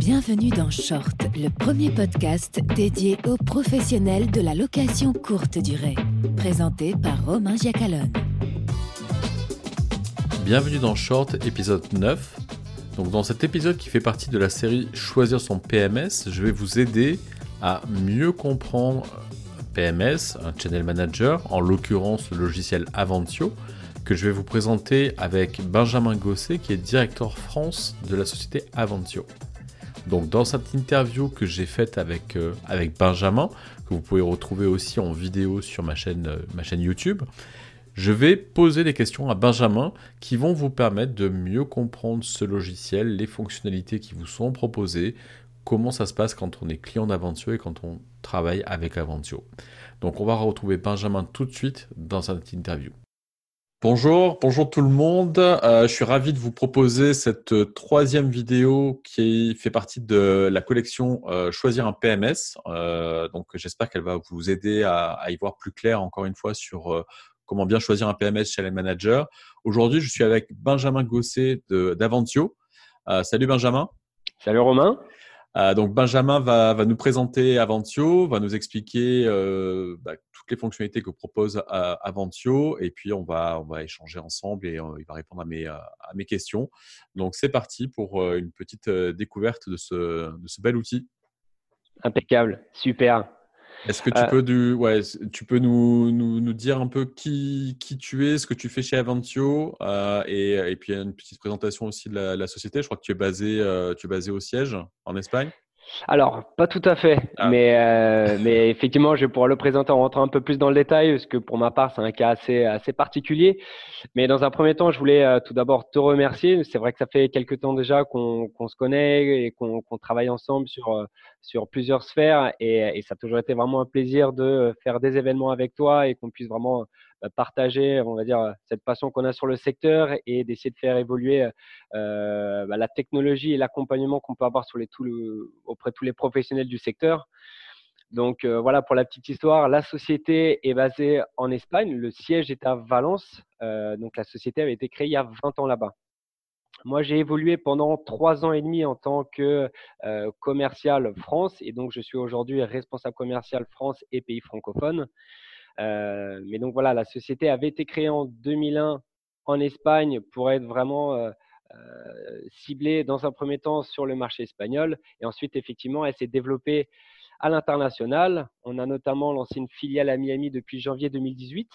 Bienvenue dans Short, le premier podcast dédié aux professionnels de la location courte durée. Présenté par Romain Giacalone. Bienvenue dans Short, épisode 9. Donc dans cet épisode qui fait partie de la série Choisir son PMS, je vais vous aider à mieux comprendre PMS, un channel manager, en l'occurrence le logiciel Avantio, que je vais vous présenter avec Benjamin Gosset, qui est directeur France de la société Avantio. Donc dans cette interview que j'ai faite avec, euh, avec Benjamin, que vous pouvez retrouver aussi en vidéo sur ma chaîne, euh, ma chaîne YouTube, je vais poser des questions à Benjamin qui vont vous permettre de mieux comprendre ce logiciel, les fonctionnalités qui vous sont proposées, comment ça se passe quand on est client d'Aventio et quand on travaille avec Aventio. Donc on va retrouver Benjamin tout de suite dans cette interview. Bonjour, bonjour tout le monde. Euh, je suis ravi de vous proposer cette euh, troisième vidéo qui fait partie de la collection euh, Choisir un PMS. donc j'espère qu'elle va vous aider à, y voir plus clair encore une fois sur comment bien choisir un PMS chez les managers. Aujourd'hui, je suis avec Benjamin Gosset d'Aventio. salut Benjamin. Salut Romain. Euh, donc Benjamin va, nous présenter Aventio, va nous expliquer euh, bah, toutes les fonctionnalités que propose euh, Aventio, et puis on va, on va échanger ensemble et il va répondre à mes, à mes questions. Donc c'est parti pour une petite découverte de ce, de ce bel outil. Impeccable, super. Est-ce que tu peux, du, ouais, tu peux nous, nous, nous, dire un peu qui, qui tu es, ce que tu fais chez Aventio euh, et, et, puis une petite présentation aussi de la, la, société. Je crois que tu es basé, euh, tu es basé au siège en Espagne. Alors, pas tout à fait, ah. mais, euh, mais effectivement, je vais pouvoir le présenter en rentrant un peu plus dans le détail, parce que pour ma part, c'est un cas assez, assez particulier. Mais dans un premier temps, je voulais euh, tout d'abord te remercier. C'est vrai que ça fait quelques temps déjà qu'on se connaît et qu'on travaille ensemble sur, euh, sur plusieurs sphères, et, et, ça a toujours été vraiment un plaisir de faire des événements avec toi et qu'on puisse vraiment partager, on va dire, cette passion qu'on a sur le secteur et d'essayer de faire évoluer euh, bah, la technologie et l'accompagnement qu'on peut avoir sur les, auprès de tous les professionnels du secteur. Donc euh, voilà pour la petite histoire. La société est basée en Espagne. Le siège est à Valence. Euh, donc la société avait été créée il y a 20 ans là-bas. Moi, j'ai évolué pendant trois ans et demi en tant que euh, commercial France et donc je suis aujourd'hui responsable commercial France et pays francophones. Euh, mais donc voilà, la société avait été créée en 2001 en Espagne pour être vraiment euh, euh, ciblée dans un premier temps sur le marché espagnol. Et ensuite, effectivement, elle s'est développée à l'international. On a notamment lancé une filiale à Miami depuis janvier 2018.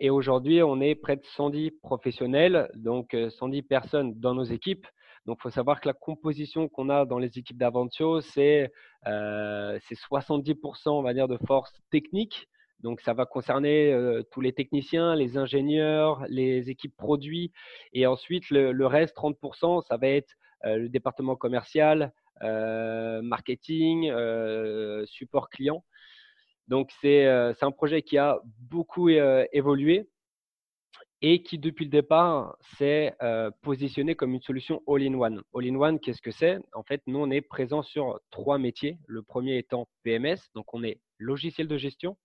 et aujourd'hui, on est près de 110 professionnels, donc 110 personnes dans nos équipes. Donc, il faut savoir que la composition qu'on a dans les équipes d'Aventio, c'est euh, 70% on va de force technique. Donc, ça va concerner euh, tous les techniciens, les ingénieurs, les équipes produits. Et ensuite, le, reste, 30%, ça va être euh, le département commercial, euh, marketing, support client. Donc, c'est un projet qui a beaucoup évolué et qui, depuis le départ, s'est euh, positionné comme une solution all-in-one. All-in-one, qu'est-ce que c'est? En fait, nous, on est présent sur trois métiers. Le premier étant PMS, donc on est logiciel de gestion.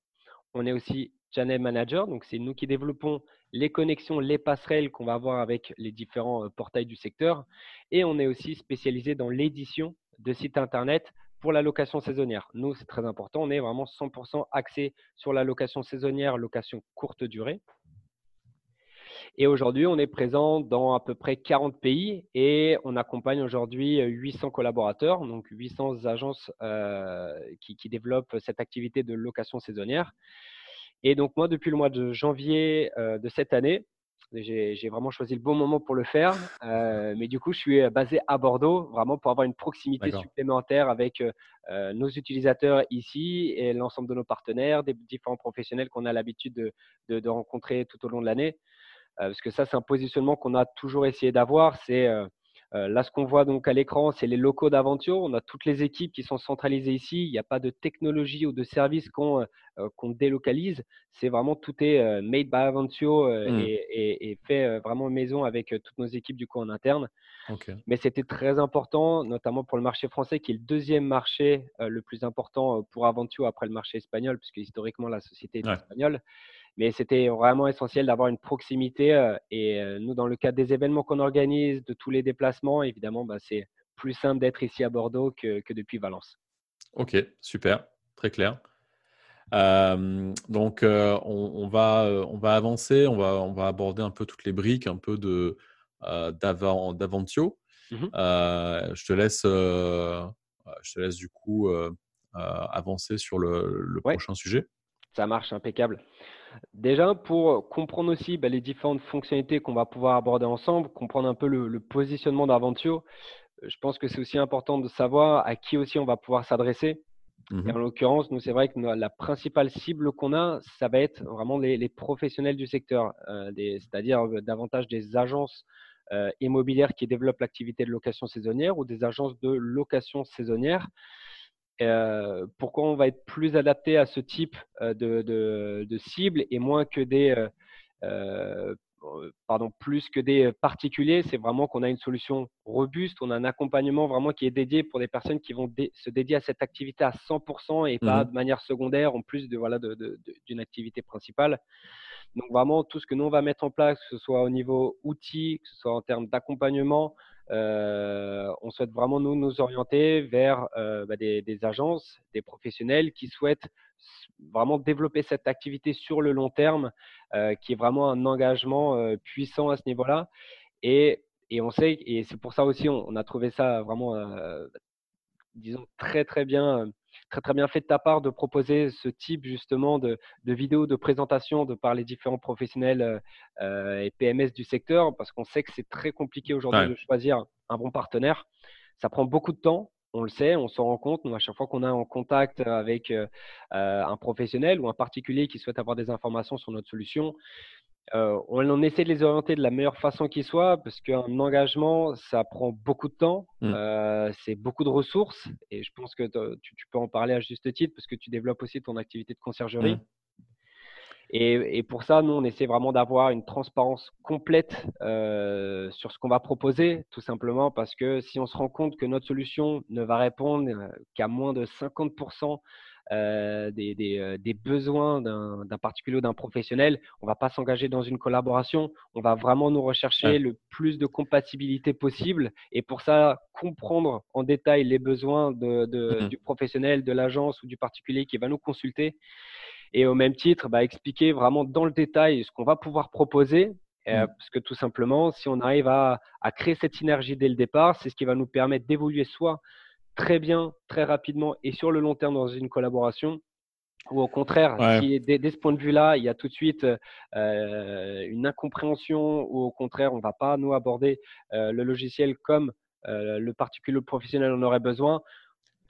On est aussi channel manager, donc c'est nous qui développons les connexions, les passerelles qu'on va avoir avec les différents euh, portails du secteur. Et on est aussi spécialisé dans l'édition de sites Internet pour la location saisonnière. Nous, c'est très important, on est vraiment 100% axé sur la location saisonnière, location courte durée. Et aujourd'hui, on est présent dans à peu près 40 pays et on accompagne aujourd'hui 800 collaborateurs, donc 800 agences euh, qui, développent cette activité de location saisonnière. Et donc moi, depuis le mois de janvier euh, de cette année, j'ai vraiment choisi le bon moment pour le faire. Euh, mais du coup, je suis basé à Bordeaux, vraiment pour avoir une proximité supplémentaire avec nos utilisateurs ici et l'ensemble de nos partenaires, des différents professionnels qu'on a l'habitude de, rencontrer tout au long de l'année. Euh, parce que ça, c'est un positionnement qu'on a toujours essayé d'avoir. C'est euh, euh, là, ce qu'on voit donc à l'écran, c'est les locaux d'Aventure. On a toutes les équipes qui sont centralisées ici. Il n'y a pas de technologie ou de service qu'on délocalise. C'est vraiment tout est made by Aventure mmh. et, fait vraiment maison avec toutes nos équipes du coup en interne. Mais c'était très important, notamment pour le marché français, qui est le deuxième marché le plus important pour Aventure après le marché espagnol, puisque historiquement la société est espagnole. Mais c'était vraiment essentiel d'avoir une proximité. Euh, et euh, nous, dans le cadre des événements qu'on organise, de tous les déplacements, évidemment, bah, c'est plus simple d'être ici à Bordeaux que, depuis Valence. Ok, super, très clair. donc, on, va, on va avancer, on va, on va aborder un peu toutes les briques, un peu de d'Avantio. Mmh je te laisse, je te laisse du coup avancer sur le, prochain sujet. Ça marche, impeccable. Déjà, pour comprendre aussi bah, les différentes fonctionnalités qu'on va pouvoir aborder ensemble, comprendre un peu le, positionnement d'Aventio, euh, je pense que c'est aussi important de savoir à qui aussi on va pouvoir s'adresser. Mmh en l'occurrence, nous, c'est vrai que la principale cible qu'on a, ça va être vraiment les, professionnels du secteur, euh, c'est-à-dire euh, davantage des agences immobilières qui développent l'activité de location saisonnière ou des agences de location saisonnière pourquoi on va être plus adapté à ce type de, de, cible et moins que des pardon, plus que des particuliers, c'est vraiment qu'on a une solution robuste, on a un accompagnement vraiment qui est dédié pour des personnes qui vont se dédier à cette activité à 100% et pas mmh de manière secondaire en plus de voilà d'une activité principale. Donc vraiment tout ce que nous on va mettre en place, que ce soit au niveau outils, que ce soit en termes d'accompagnement, euh, on souhaite vraiment nous, nous orienter vers euh, bah, des, agences, des professionnels qui souhaitent vraiment développer cette activité sur le long terme, euh, qui est vraiment un engagement puissant à ce niveau-là. Et, on sait, et c'est pour ça aussi, on, a trouvé ça vraiment, disons, très très bien très très bien fait de ta part de proposer ce type justement de, de vidéos de présentation de par les différents professionnels euh, euh, et PMS du secteur parce qu'on sait que c'est très compliqué aujourd'hui de choisir un bon partenaire. Ça prend beaucoup de temps, on le sait, on s'en rend compte. Nous, à chaque fois qu'on est en contact avec euh, un professionnel ou un particulier qui souhaite avoir des informations sur notre solution, euh, on, essaie de les orienter de la meilleure façon qui soit, parce qu'un engagement, ça prend beaucoup de temps, mmh. euh, c'est beaucoup de ressources, et je pense que tu, peux en parler à juste titre, parce que tu développes aussi ton activité de conciergerie. Mmh. Et, pour ça, nous, on essaie vraiment d'avoir une transparence complète euh, sur ce qu'on va proposer, tout simplement parce que si on se rend compte que notre solution ne va répondre qu'à moins de 50% euh, des, euh, des, besoins d'un particulier ou d'un professionnel, on ne va pas s'engager dans une collaboration. On va vraiment nous rechercher le plus de compatibilité possible. Et pour ça, comprendre en détail les besoins de, mmh du professionnel, de l'agence ou du particulier qui va nous consulter. Et au même titre, bah, expliquer vraiment dans le détail ce qu'on va pouvoir proposer euh, mmh. parce que tout simplement, si on arrive à, à, créer cette synergie dès le départ, c'est ce qui va nous permettre d'évoluer soit très bien, très rapidement et sur le long terme dans une collaboration ou au contraire, si dès, ce point de vue-là, il y a tout de suite euh, une incompréhension ou au contraire, on ne va pas nous aborder euh, le logiciel comme euh, le particulier professionnel en aurait besoin,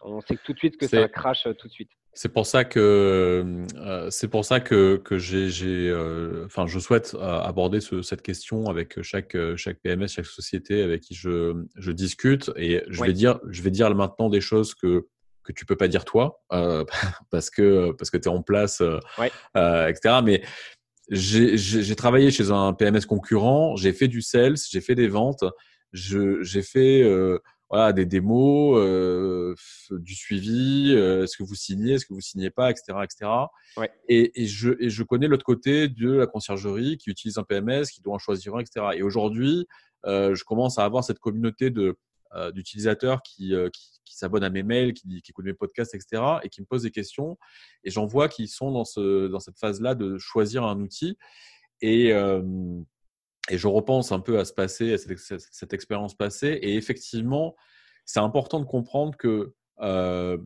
on sait tout de suite que ça crache tout de suite. C'est pour ça que euh, c'est pour ça que, que j'ai, euh, enfin, je souhaite euh, aborder cette question avec chaque chaque PMS, chaque société avec qui je, je discute. Et je vais dire je vais dire maintenant des choses que que tu peux pas dire toi parce que parce que tu es en place, etc. Mais j'ai travaillé chez un PMS concurrent, j'ai fait du sales, j'ai fait des ventes, j'ai fait voilà, des démos, euh, du suivi, euh, est-ce que vous signez, est-ce que vous signez pas, etc. etc. Ouais. Et, et, je, et je connais l'autre côté de la conciergerie qui utilise un PMS, qui doit en choisir un, etc. Et aujourd'hui, euh, je commence à avoir cette communauté de euh, d'utilisateurs qui, euh, qui, qui s'abonnent à mes mails, qui, qui écoutent mes podcasts, etc. et qui me posent des questions. Et j'en vois qui sont dans, ce, dans cette phase-là de choisir un outil. Et, euh, et je repense un peu à ce passé, à cette, expérience passée. Et effectivement, c'est important de comprendre que, euh,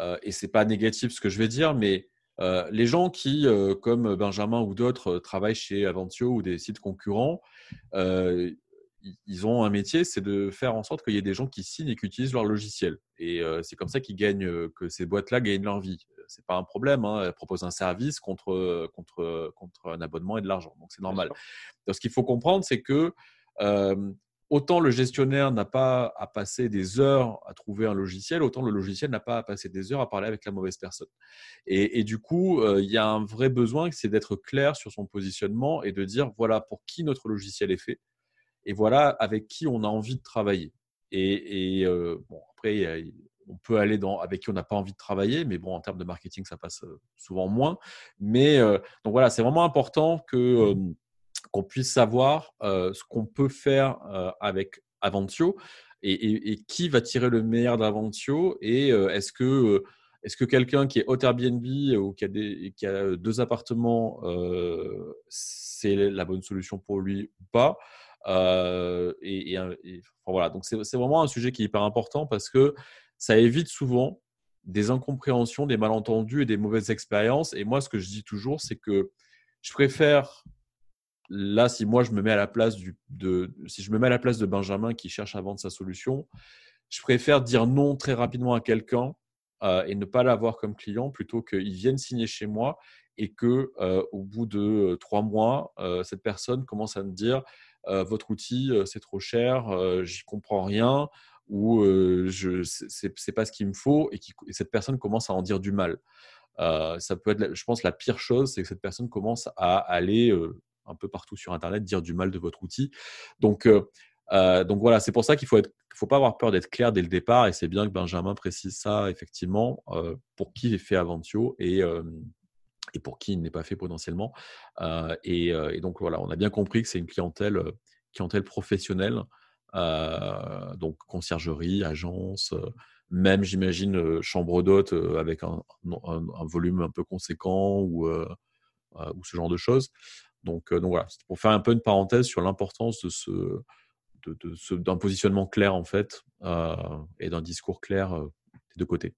euh, et c'est pas négatif ce que je vais dire, mais euh, les gens qui, euh, comme Benjamin ou d'autres, travaillent chez Aventio ou des sites concurrents, ils ont un métier, c'est de faire en sorte qu'il y ait des gens qui signent et qui utilisent leur logiciel. Et c'est comme ça qu'ils gagnent, que ces boîtes-là gagnent leur vie. C'est pas un problème. Hein. Elles proposent un service contre, contre, contre un abonnement et de l'argent. Donc c'est normal. Donc, ce qu'il faut comprendre, c'est que autant le gestionnaire n'a pas à passer des heures à trouver un logiciel, autant le logiciel n'a pas à passer des heures à parler avec la mauvaise personne. Et, et du coup, il y a un vrai besoin, c'est d'être clair sur son positionnement et de dire voilà pour qui notre logiciel est fait et voilà avec qui on a envie de travailler. Et, et bon, après, on peut aller dans avec qui on n'a pas envie de travailler, mais bon, en termes de marketing, ça passe souvent moins. Mais donc voilà, c'est vraiment important que qu'on puisse savoir ce qu'on peut faire avec Aventio. et, qui va tirer le meilleur d'Aventio et est-ce que est-ce que quelqu'un qui est hôte Airbnb ou qui a, des, qui a deux appartements, c'est la bonne solution pour lui ou pas? Et, voilà, donc c'est vraiment un sujet qui est hyper important parce que ça évite souvent des incompréhensions, des malentendus et des mauvaises expériences. Et moi, ce que je dis toujours, c'est que je préfère là, si moi je me mets à la place de, si je me mets à la place de Benjamin qui cherche à vendre sa solution, je préfère dire non très rapidement à quelqu'un euh, et ne pas l'avoir comme client plutôt qu'il vienne signer chez moi et que euh, au bout de euh, trois mois, cette personne commence à me dire votre outil c'est trop cher, j'y comprends rien ou je c'est pas ce qu'il me faut et, cette personne commence à en dire du mal. ça peut être, je pense, la pire chose, c'est que cette personne commence à aller un peu partout sur Internet dire du mal de votre outil. Donc, euh, euh, donc voilà, c'est pour ça qu'il faut faut pas avoir peur d'être clair dès le départ. Et c'est bien que Benjamin précise ça effectivement euh, pour qui est fait Aventio et et pour qui il n'est pas fait potentiellement. Et, et, donc voilà, on a bien compris que c'est une clientèle, clientèle professionnelle, donc conciergerie, agence, même j'imagine chambre d'hôte avec un, volume un peu conséquent ou, ce genre de choses. Donc, euh, donc voilà, c'est pour faire un peu une parenthèse sur l'importance d'un positionnement clair en fait euh, et d'un discours clair euh, des deux côtés.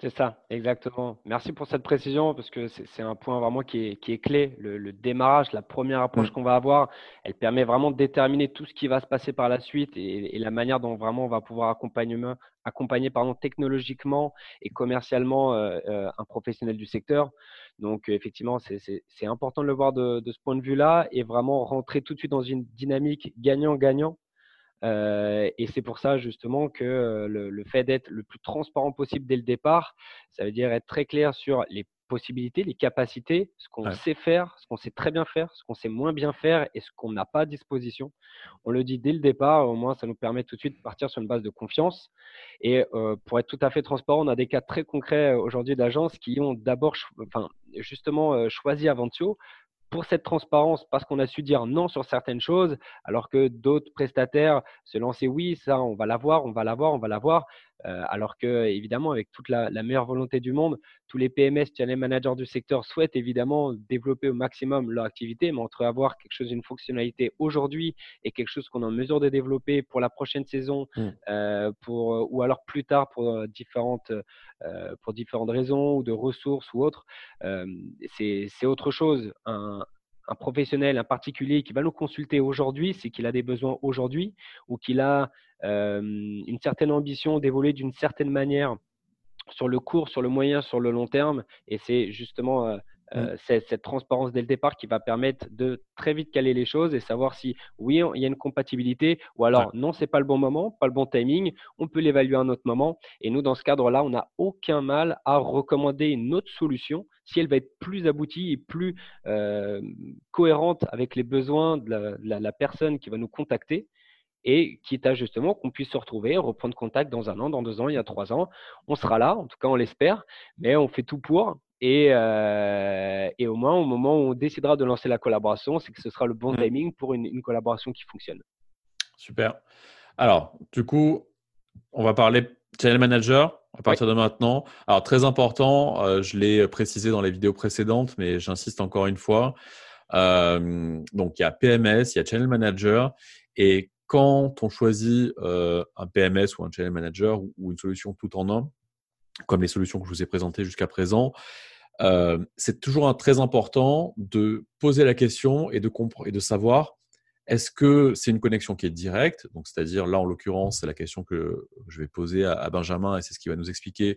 C'est ça, exactement. Merci pour cette précision parce que c'est un point vraiment qui est, qui est clé. Le, démarrage, la première approche mmh. qu'on va avoir, elle permet vraiment de déterminer tout ce qui va se passer par la suite et, la manière dont vraiment on va pouvoir accompagner, accompagner pardon, technologiquement et commercialement un professionnel du secteur. Donc, effectivement, c'est important de le voir de, ce point de vue-là et vraiment rentrer tout de suite dans une dynamique gagnant-gagnant. Euh, et c'est pour ça justement que le, fait d'être le plus transparent possible dès le départ, ça veut dire être très clair sur les possibilités, les capacités, ce qu'on sait faire, ce qu'on sait très bien faire, ce qu'on sait moins bien faire et ce qu'on n'a pas à disposition. On le dit dès le départ, au moins ça nous permet tout de suite de partir sur une base de confiance. Et pour être tout à fait transparent, on a des cas très concrets aujourd'hui d'agences qui ont d'abord, enfin, justement choisi Aventio pour cette transparence parce qu'on a su dire non sur certaines choses, alors que d'autres prestataires se lançaient oui, ça, on va l'avoir, on va l'avoir, on va l'avoir. Euh, alors que, évidemment, avec toute la, meilleure volonté du monde, tous les PMS, channel managers du secteur souhaitent évidemment développer au maximum leur activité, mais entre avoir quelque chose, une fonctionnalité aujourd'hui et quelque chose qu'on est en mesure de développer pour la prochaine saison, mmh. euh, pour, ou alors plus tard pour différentes, euh, pour différentes raisons ou de ressources ou autres, c'est autre chose. Un, un professionnel, un particulier qui va nous consulter aujourd'hui, c'est qu'il a des besoins aujourd'hui ou qu'il a une certaine ambition d'évoluer d'une certaine manière sur le court, sur le moyen, sur le long terme. Et c'est justement mmh. cette, transparence dès le départ qui va permettre de très vite caler les choses et savoir si oui, il y a une compatibilité ou alors non, c'est pas le bon moment, pas le bon timing. On peut l'évaluer à un autre moment. Et nous, dans ce cadre-là, on n'a aucun mal à recommander une autre solution si elle va être plus aboutie et plus cohérente avec les besoins de la personne qui va nous contacter et quitte à justement qu'on puisse se retrouver, reprendre contact dans un an, dans deux ans, il y a trois ans. On sera là, en tout cas on l'espère, mais on fait tout pour. Et, euh, et, au moins, au moment où on décidera de lancer la collaboration, c'est que ce sera le bon mmh. timing pour une, collaboration qui fonctionne. Super. Alors, du coup, on va parler channel manager à partir de maintenant. Alors, très important, euh, je l'ai précisé dans les vidéos précédentes, mais j'insiste encore une fois. Euh, donc, il y a PMS, il y a channel manager. Et quand on choisit un PMS ou un channel manager ou, une solution tout en un, comme les solutions que je vous ai présentées jusqu'à présent, euh, c'est toujours très important de poser la question et de, et de savoir est-ce que c'est une connexion qui est directe? Donc, c'est-à-dire là, en l'occurrence, c'est la question que je vais poser à, Benjamin et c'est ce qui va nous expliquer.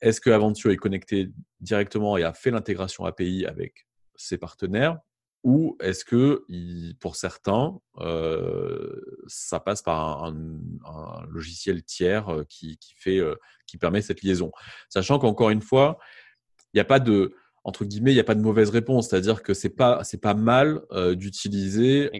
Est-ce que Aventio est connecté directement et a fait l'intégration API avec ses partenaires? Ou est-ce que pour certains, euh, ça passe par un, logiciel tiers euh, qui, fait, euh, qui permet cette liaison? Sachant qu'encore une fois, il n'y a pas de, entre guillemets, il n'y a pas de mauvaise réponse. C'est-à-dire que c'est pas, c'est pas mal d'utiliser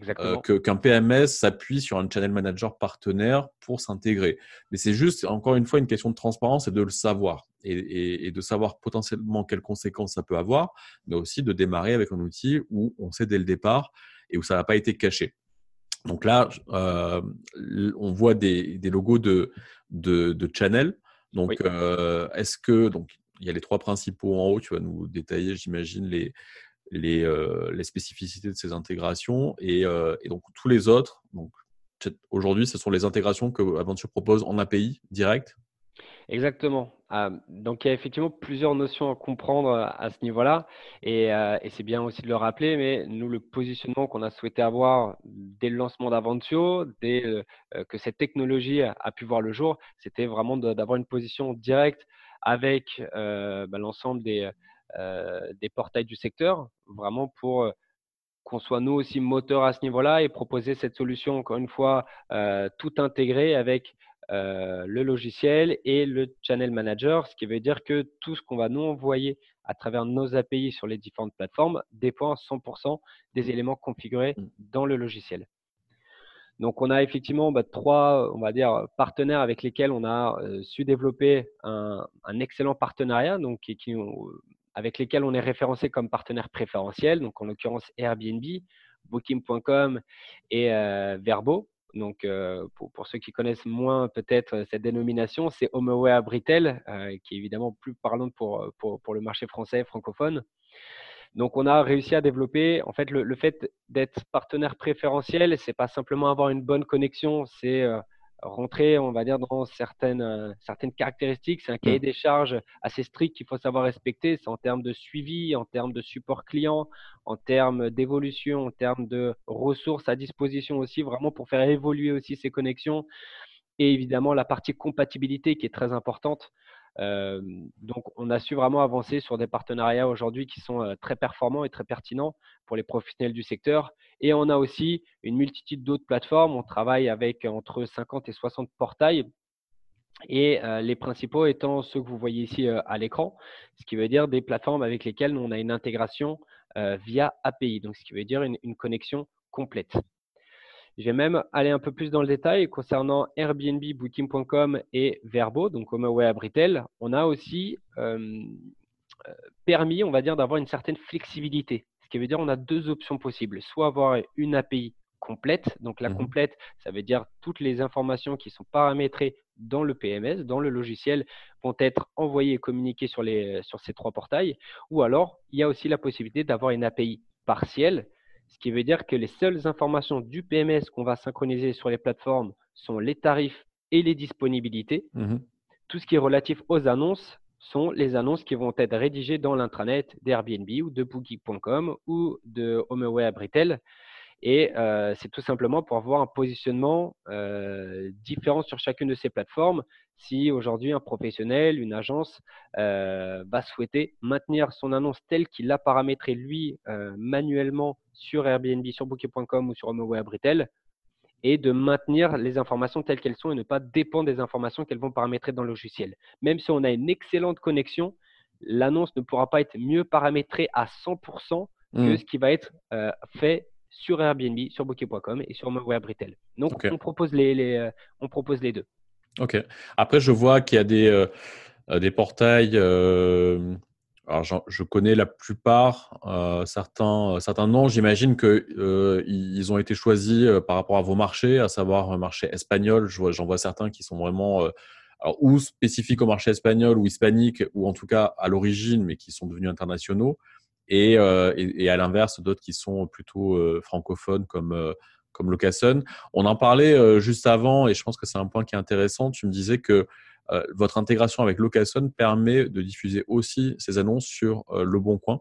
que, qu'un PMS s'appuie sur un channel manager partenaire pour s'intégrer. Mais c'est juste, encore une fois, une question de transparence et de le savoir et, de savoir potentiellement quelles conséquences ça peut avoir, mais aussi de démarrer avec un outil où on sait dès le départ et où ça n'a pas été caché. Donc là, on voit des, logos de, de, channel. Donc, est-ce que donc il y a les trois principaux en haut, tu vas nous détailler, j'imagine, les, les, les, spécificités de ces intégrations et, et donc tous les autres. Donc, aujourd'hui, ce sont les intégrations que Aventure propose en API direct Exactement. Donc il y a effectivement plusieurs notions à comprendre euh, à ce niveau-là euh, et, c'est bien aussi de le rappeler, mais nous, le positionnement qu'on a souhaité avoir dès le lancement d'Aventio, dès euh, que cette technologie a, pu voir le jour, c'était vraiment d'avoir une position directe avec bah, l'ensemble des, portails du secteur, vraiment pour qu'on soit nous aussi moteur à ce niveau-là et proposer cette solution, encore une fois, tout intégré avec euh, le logiciel et le channel manager, ce qui veut dire que tout ce qu'on va nous envoyer à travers nos API sur les différentes plateformes dépend à 100% des éléments configurés mmh. dans le logiciel. Donc, on a effectivement bah, trois, on va dire, partenaires avec lesquels on a euh, su développer un, excellent partenariat, donc avec lesquels on est référencé comme partenaire préférentiel, donc en l'occurrence Airbnb, Booking.com et euh, Verbo. Donc, euh, pour, ceux qui connaissent moins peut-être euh, cette dénomination, c'est HomeAway à Britel, euh, qui est évidemment plus parlante pour, pour, le marché français francophone. Donc, on a réussi à développer, en fait, le, le fait d'être partenaire préférentiel, c'est pas simplement avoir une bonne connexion, c'est rentrer, on va dire, dans certaines, euh, certaines caractéristiques. C'est un cahier mmh. des charges assez strict qu'il faut savoir respecter. C'est en termes de suivi, en termes de support client, en termes d'évolution, en termes de ressources à disposition aussi, vraiment pour faire évoluer aussi ces connexions. Et évidemment, la partie compatibilité qui est très importante. Donc, on a su vraiment avancer sur des partenariats aujourd'hui qui sont très performants et très pertinents pour les professionnels du secteur. Et on a aussi une multitude d'autres plateformes. On travaille avec entre 50 et 60 portails. Et les principaux étant ceux que vous voyez ici à l'écran, ce qui veut dire des plateformes avec lesquelles on a une intégration via API, donc ce qui veut dire une connexion complète. Je vais même aller un peu plus dans le détail concernant Airbnb, Booking.com et Verbo, donc HomeAway à Britel. On a aussi euh, euh, permis, on va dire, d'avoir une certaine flexibilité. Ce qui veut dire qu'on a deux options possibles. Soit avoir une API complète. Donc la mmh complète, ça veut dire toutes les informations qui sont paramétrées dans le PMS, dans le logiciel, vont être envoyées et communiquées sur, les, sur ces trois portails. Ou alors, il y a aussi la possibilité d'avoir une API partielle ce qui veut dire que les seules informations du PMS qu'on va synchroniser sur les plateformes sont les tarifs et les disponibilités. Mmh Tout ce qui est relatif aux annonces sont les annonces qui vont être rédigées dans l'intranet d'Airbnb ou de Booking.com ou de HomeAway à Britel. Et euh, c'est tout simplement pour avoir un positionnement euh, différent sur chacune de ces plateformes. Si aujourd'hui un professionnel, une agence euh, va souhaiter maintenir son annonce telle qu'il l'a paramétrée lui manuellement sur Airbnb, sur Booking.com ou sur HomeAway à Britel, et de maintenir les informations telles qu'elles sont et ne pas dépendre des informations qu'elles vont paramétrer dans le logiciel. Même si on a une excellente connexion, l'annonce ne pourra pas être mieux paramétrée à 100% que mmh. ce qui va être fait sur Airbnb, sur Booking.com et sur Retail. Donc, on, propose les, les euh, on propose les deux. Ok. Après, je vois qu'il y a des, euh, euh, des portails. alors, je connais la plupart, certains, certains noms. J'imagine qu'ils ils ont été choisis par rapport à vos marchés, à savoir un marché espagnol. J'en vois certains qui sont vraiment alors, ou spécifiques au marché espagnol ou hispanique, ou en tout cas à l'origine, mais qui sont devenus internationaux. Euh, et, à l'inverse, d'autres qui sont plutôt euh, francophones comme, euh, comme Locason. On en parlait juste avant et je pense que c'est un point qui est intéressant. Tu me disais que votre intégration avec Locason permet de diffuser aussi ces annonces sur Le Bon Coin.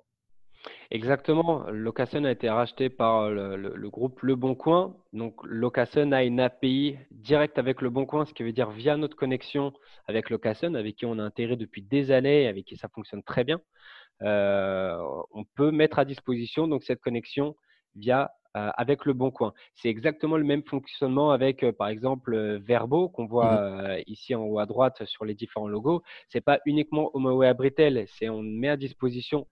Exactement. Locason a été racheté par le, groupe Le Bon Coin. Donc, Locason a une API directe avec Le Bon Coin, ce qui veut dire via notre connexion avec Locason, avec qui on a intégré depuis des années et avec qui ça fonctionne très bien. Euh, on peut mettre à disposition donc cette connexion via euh, avec le bon coin. C'est exactement le même fonctionnement avec, euh, par exemple, Verbo qu'on voit mmh ici en haut à droite sur les différents logos. C'est pas uniquement HomeAway à Britel, c'est on met à disposition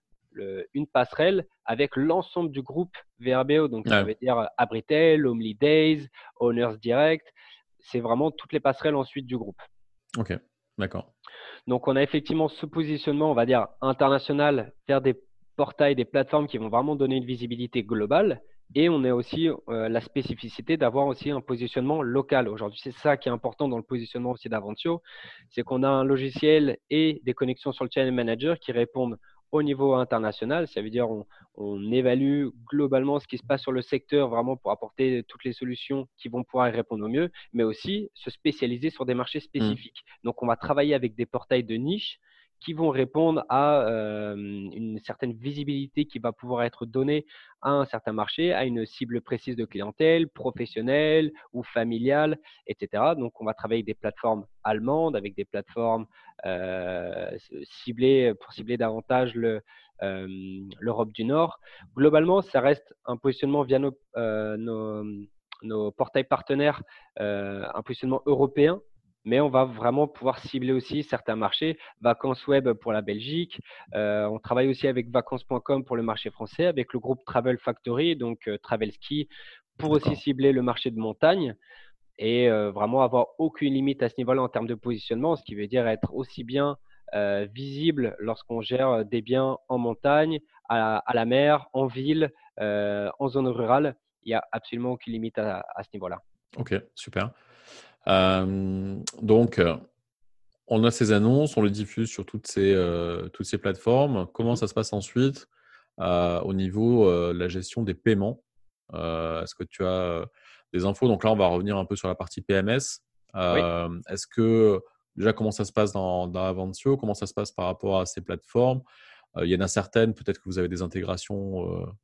une passerelle avec l'ensemble du groupe VRBO. Donc, ça veut dire Abritel, Homely Days, Owners Direct. C'est vraiment toutes les passerelles ensuite du groupe. Ok, d'accord. Donc, on a effectivement ce positionnement, on va dire, international vers des portails, des plateformes qui vont vraiment donner une visibilité globale. Et on a aussi la spécificité d'avoir aussi un positionnement local. Aujourd'hui, c'est ça qui est important dans le positionnement aussi d'Aventio, c'est qu'on a un logiciel et des connexions sur le Channel Manager qui répondent au niveau international. Ça veut dire on, on évalue globalement ce qui se passe sur le secteur vraiment pour apporter toutes les solutions qui vont pouvoir y répondre au mieux, mais aussi se spécialiser sur des marchés mmh. spécifiques. Donc on va travailler avec des portails de niche qui vont répondre à une certaine visibilité qui va pouvoir être donnée à un certain marché, à une cible précise de clientèle, professionnelle ou familiale, etc. Donc, on va travailler avec des plateformes allemandes, avec des plateformes ciblées pour cibler davantage le, l'Europe du Nord. Globalement, ça reste un positionnement via nos portails partenaires, un positionnement européen mais on va vraiment pouvoir cibler aussi certains marchés. Vacances Web pour la Belgique. Euh, on travaille aussi avec vacances.com pour le marché français, avec le groupe Travel Factory, donc euh, Travel Ski, pour aussi cibler le marché de montagne et euh, vraiment avoir aucune limite à ce niveau-là en termes de positionnement, ce qui veut dire être aussi bien visible lorsqu'on gère des biens en montagne, à, la mer, en ville, en zone rurale. Il n'y a absolument aucune limite à ce niveau-là. Ok, super. Euh, donc, euh, on a ces annonces, on les diffuse sur toutes ces, euh, toutes ces plateformes. Comment ça se passe ensuite au niveau de la gestion des paiements? Est-ce que tu as des infos? Donc là, on va revenir un peu sur la partie PMS. Est-ce que déjà comment ça se passe dans, dans Avantio? Comment ça se passe par rapport à ces plateformes? Il y en a certaines, peut-être que vous avez des intégrations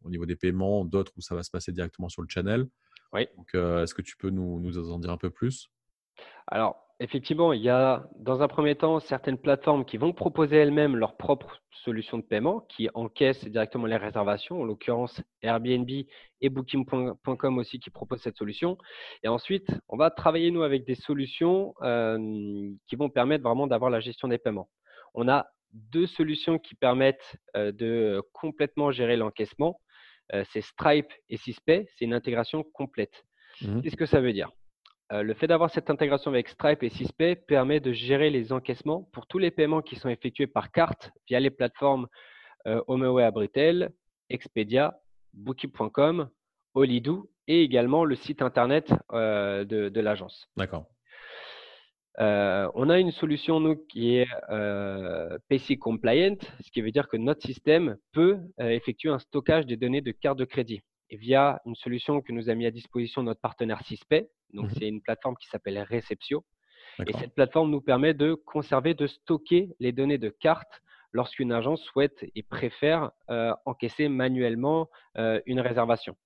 au niveau des paiements, d'autres où ça va se passer directement sur le channel. Oui. est-ce que tu peux nous, nous en dire un peu plus? Alors, effectivement, il y a dans un premier temps certaines plateformes qui vont proposer elles-mêmes leur propre solution de paiement qui encaissent directement les réservations, en l'occurrence Airbnb et Booking.com aussi qui proposent cette solution. Et ensuite, on va travailler nous avec des solutions euh, qui vont permettre vraiment d'avoir la gestion des paiements. On a deux solutions qui permettent euh, de complètement gérer l'encaissement. Euh, c'est Stripe et Cispay. C'est une intégration complète. Mmh Qu'est-ce que ça veut dire? Euh, le fait d'avoir cette intégration avec Stripe et Cispay permet de gérer les encaissements pour tous les paiements qui sont effectués par carte via les plateformes euh, HomeAway Britel, Expedia, Booking.com, Holidoo et également le site internet euh, de, l'agence. D'accord. on a une solution nous qui est PC compliant, ce qui veut dire que notre système peut effectuer un stockage des données de carte de crédit via une solution que nous a mis à disposition notre partenaire Cispay. Donc, mmh c'est une plateforme qui s'appelle Receptio. Et cette plateforme nous permet de conserver, de stocker les données de carte lorsqu'une agence souhaite et préfère euh, encaisser manuellement euh, une réservation.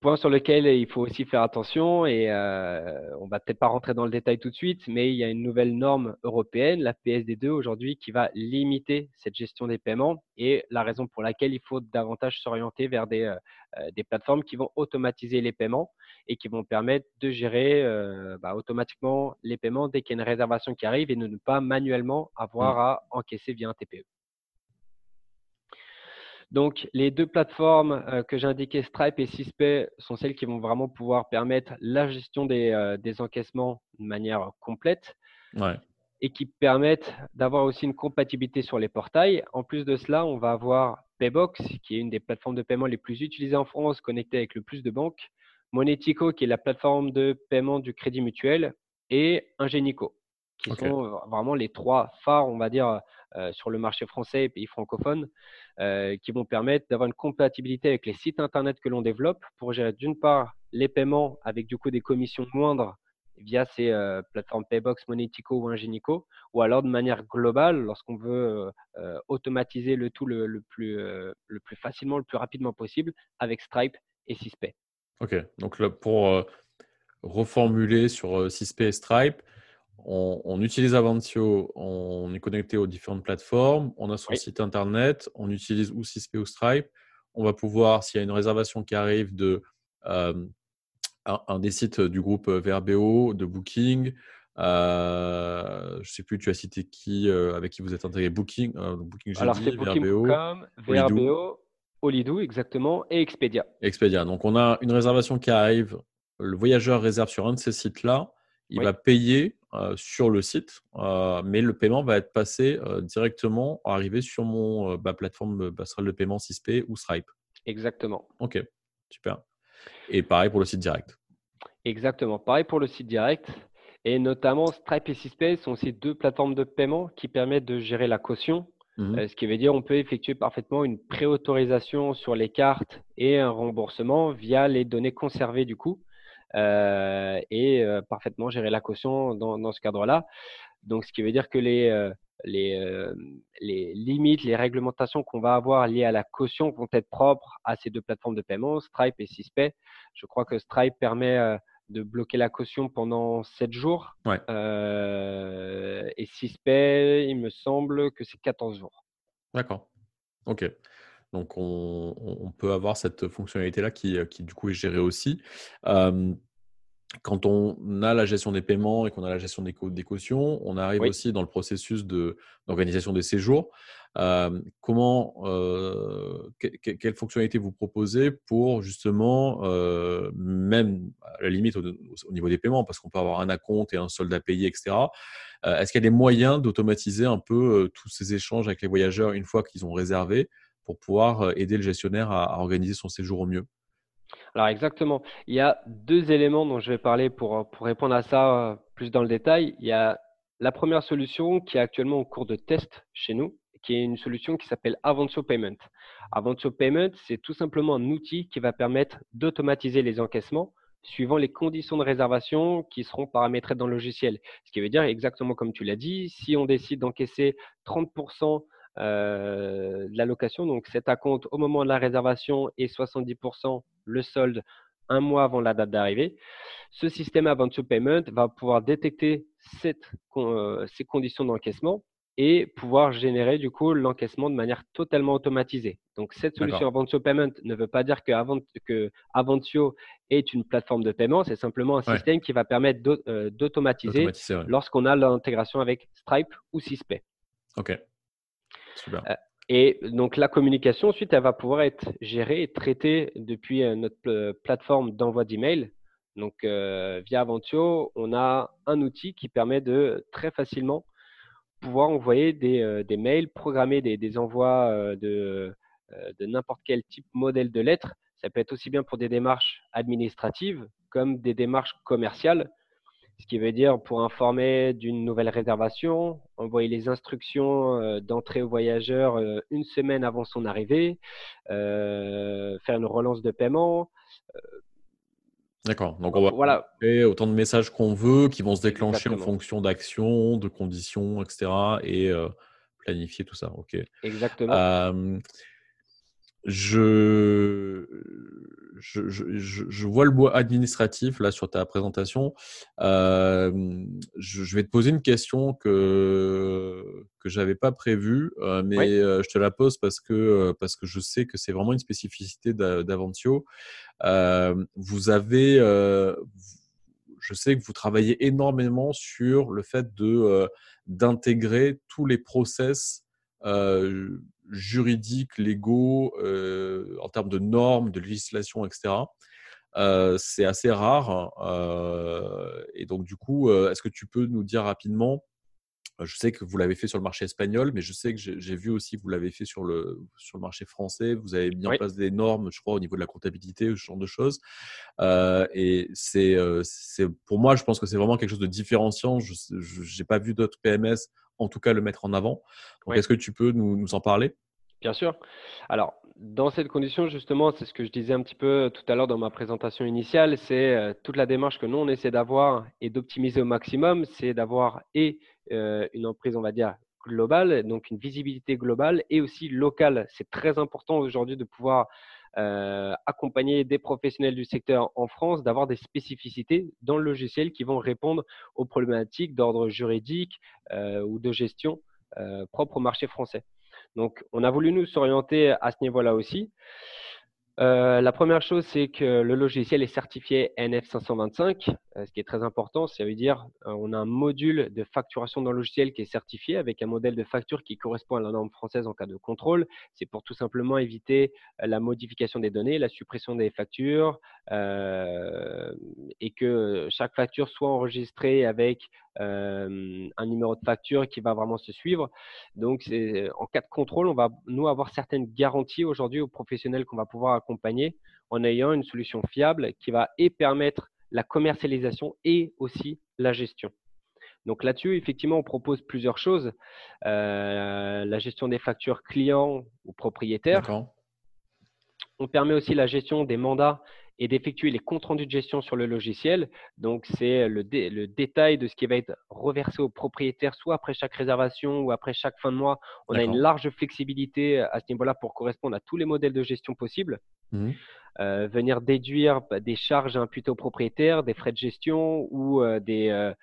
Point sur lequel il faut aussi faire attention, et euh, on va peut-être pas rentrer dans le détail tout de suite, mais il y a une nouvelle norme européenne, la PSD2 aujourd'hui, qui va limiter cette gestion des paiements et la raison pour laquelle il faut davantage s'orienter vers des, euh, euh, des, plateformes qui vont automatiser les paiements et qui vont permettre de gérer euh, bah, automatiquement les paiements dès qu'il y a une réservation qui arrive et de ne pas manuellement avoir mmh. à encaisser via un TPE. Donc, les deux plateformes euh, que j'ai indiquées, Stripe et Cispay, sont celles qui vont vraiment pouvoir permettre la gestion des, euh, encaissements de manière complète et qui permettent d'avoir aussi une compatibilité sur les portails. En plus de cela, on va avoir Paybox, qui est une des plateformes de paiement les plus utilisées en France, connectée avec le plus de banques, Monetico, qui est la plateforme de paiement du crédit mutuel, et Ingenico, qui sont vraiment les trois phares, on va dire, sur le marché français et pays francophones, euh, qui vont permettre d'avoir une compatibilité avec les sites internet que l'on développe pour gérer d'une part les paiements avec du coup des commissions moindres via ces euh, plateformes Paybox, Monetico ou Ingenico, ou alors de manière globale, lorsqu'on veut automatiser le tout le, plus, le plus facilement, le plus rapidement possible avec Stripe et Cispay. Ok, donc là, pour reformuler sur Cispay et Stripe, on, utilise Avantio, on est connecté aux différentes plateformes, on a son site internet, on utilise ou Cispay ou Stripe. On va pouvoir, s'il y a une réservation qui arrive de euh, un, des sites du groupe VRBO, de Booking, euh, je ne sais plus, tu as cité qui, euh, avec qui vous êtes intégré Booking, Booking Alors, c'est Booking.com, VRBO, exactement, et Expedia. Expedia. Donc, on a une réservation qui arrive, le voyageur réserve sur un de ces sites-là, il va payer sur le site, euh, mais le paiement va être passé euh, directement, arriver sur mon bah, plateforme passerelle de paiement 6P ou Stripe. Exactement. Ok. super. Et pareil pour le site direct. Exactement, pareil pour le site direct. Et notamment, Stripe et Cispay sont aussi deux plateformes de paiement qui permettent de gérer la caution. Mmh euh, ce qui veut dire qu'on peut effectuer parfaitement une préautorisation sur les cartes et un remboursement via les données conservées du coup. Euh, et euh, parfaitement gérer la caution dans, dans ce cadre-là. Donc, ce qui veut dire que les, les, les limites, les réglementations qu'on va avoir liées à la caution vont être propres à ces deux plateformes de paiement, Stripe et Cispay. Je crois que Stripe permet de bloquer la caution pendant 7 jours. Ouais. Euh, et Cispay, il me semble que c'est 14 jours. D'accord. Ok. Donc, on, on, peut avoir cette fonctionnalité-là qui, qui, du coup, est gérée aussi. Euh, quand on a la gestion des paiements et qu'on a la gestion des, cautions, on arrive aussi dans le processus d'organisation des séjours. Euh, comment, euh, quelles fonctionnalités vous proposez pour justement, euh, même à la limite au, niveau des paiements, parce qu'on peut avoir un acompte et un solde à payer, etc. Est-ce qu'il y a des moyens d'automatiser un peu tous ces échanges avec les voyageurs une fois qu'ils ont réservé pour pouvoir aider le gestionnaire à organiser son séjour au mieux alors exactement. Il y a deux éléments dont je vais parler pour, pour répondre à ça euh, plus dans le détail. Il y a la première solution qui est actuellement en cours de test chez nous, qui est une solution qui s'appelle Avancio Payment. Avancio Payment, c'est tout simplement un outil qui va permettre d'automatiser les encaissements suivant les conditions de réservation qui seront paramétrées dans le logiciel. Ce qui veut dire exactement comme tu l'as dit, si on décide d'encaisser 30% euh, de la location. Donc, cet acompte au moment de la réservation et 70% le solde un mois avant la date d'arrivée. Ce système Avant to Payment va pouvoir détecter cette, euh, ces conditions d'encaissement et pouvoir générer du coup l'encaissement de manière totalement automatisée. Donc cette solution Avantio Payment ne veut pas dire que, que Avantio est une plateforme de paiement, c'est simplement un système qui va permettre euh, d'automatiser lorsqu'on a l'intégration avec Stripe ou Cispay. Ok. Euh, et donc la communication ensuite, elle va pouvoir être gérée et traitée depuis euh, notre euh, plateforme d'envoi d'email. Donc via Aventio, on a un outil qui permet de très facilement pouvoir envoyer des, mails, programmer des, des envois de, de n'importe quel type modèle de lettres. Ça peut être aussi bien pour des démarches administratives comme des démarches commerciales ce qui veut dire pour informer d'une nouvelle réservation, envoyer les instructions euh, d'entrée au voyageur euh, une semaine avant son arrivée, euh, faire une relance de paiement. D'accord. Donc on va voilà. autant de messages qu'on veut qui vont se déclencher en fonction d'actions, de conditions, etc. et planifier tout ça. Ok. Exactement. Je, je, je, vois le bois administratif là sur ta présentation. Euh, je, vais te poser une question que que j'avais pas prévue, euh, mais euh, je te la pose parce que parce que je sais que c'est vraiment une spécificité d'Aventio. vous avez, je sais que vous travaillez énormément sur le fait de d'intégrer tous les process juridiques, légaux, euh, en termes de normes, de législation, etc. Euh, c'est assez rare. Euh, et donc, du coup, est-ce que tu peux nous dire rapidement je sais que vous l'avez fait sur le marché espagnol, mais je sais que j'ai vu aussi que vous l'avez fait sur le, sur le marché français. Vous avez mis en place des normes, je crois, au niveau de la comptabilité, ce genre de choses. et c'est, pour moi, je pense que c'est vraiment quelque chose de différenciant. Je n'ai pas vu d'autres PMS en tout cas le mettre en avant. Est-ce que tu peux nous, en parler? Bien sûr. Alors, dans cette condition, justement, c'est ce que je disais un petit peu tout à l'heure dans ma présentation initiale, c'est euh, toute la démarche que nous, on essaie d'avoir et d'optimiser au maximum, c'est d'avoir et euh, une emprise, on va dire, globale, donc une visibilité globale et aussi locale. C'est très important aujourd'hui de pouvoir euh, accompagner des professionnels du secteur en France, d'avoir des spécificités dans le logiciel qui vont répondre aux problématiques d'ordre juridique euh, ou de gestion euh, propre au marché français. Donc, on a voulu nous s'orienter à ce niveau-là aussi. La première chose, c'est que le logiciel est certifié NF525, euh, ce qui est très important. Ça veut dire euh, on a un module de facturation dans le logiciel qui est certifié avec un modèle de facture qui correspond à la norme française en cas de contrôle. C'est pour tout simplement éviter la modification des données, la suppression des factures et que chaque facture soit enregistrée avec un numéro de facture qui va vraiment se suivre. Donc, en cas de contrôle, on va nous avoir certaines garanties aujourd'hui aux professionnels qu'on va pouvoir accompagner en ayant une solution fiable qui va et permettre la commercialisation et aussi la gestion. Donc là-dessus, effectivement, on propose plusieurs choses. Euh, la gestion des factures clients ou propriétaires. On permet aussi la gestion des mandats et d'effectuer les comptes rendus de gestion sur le logiciel. Donc, c'est le, le, détail de ce qui va être reversé au propriétaire, soit après chaque réservation ou après chaque fin de mois. On a une large flexibilité à ce niveau-là pour correspondre à tous les modèles de gestion possibles. Mmh. Euh, venir déduire bah, des charges imputées au propriétaire, des frais de gestion ou euh, des, euh,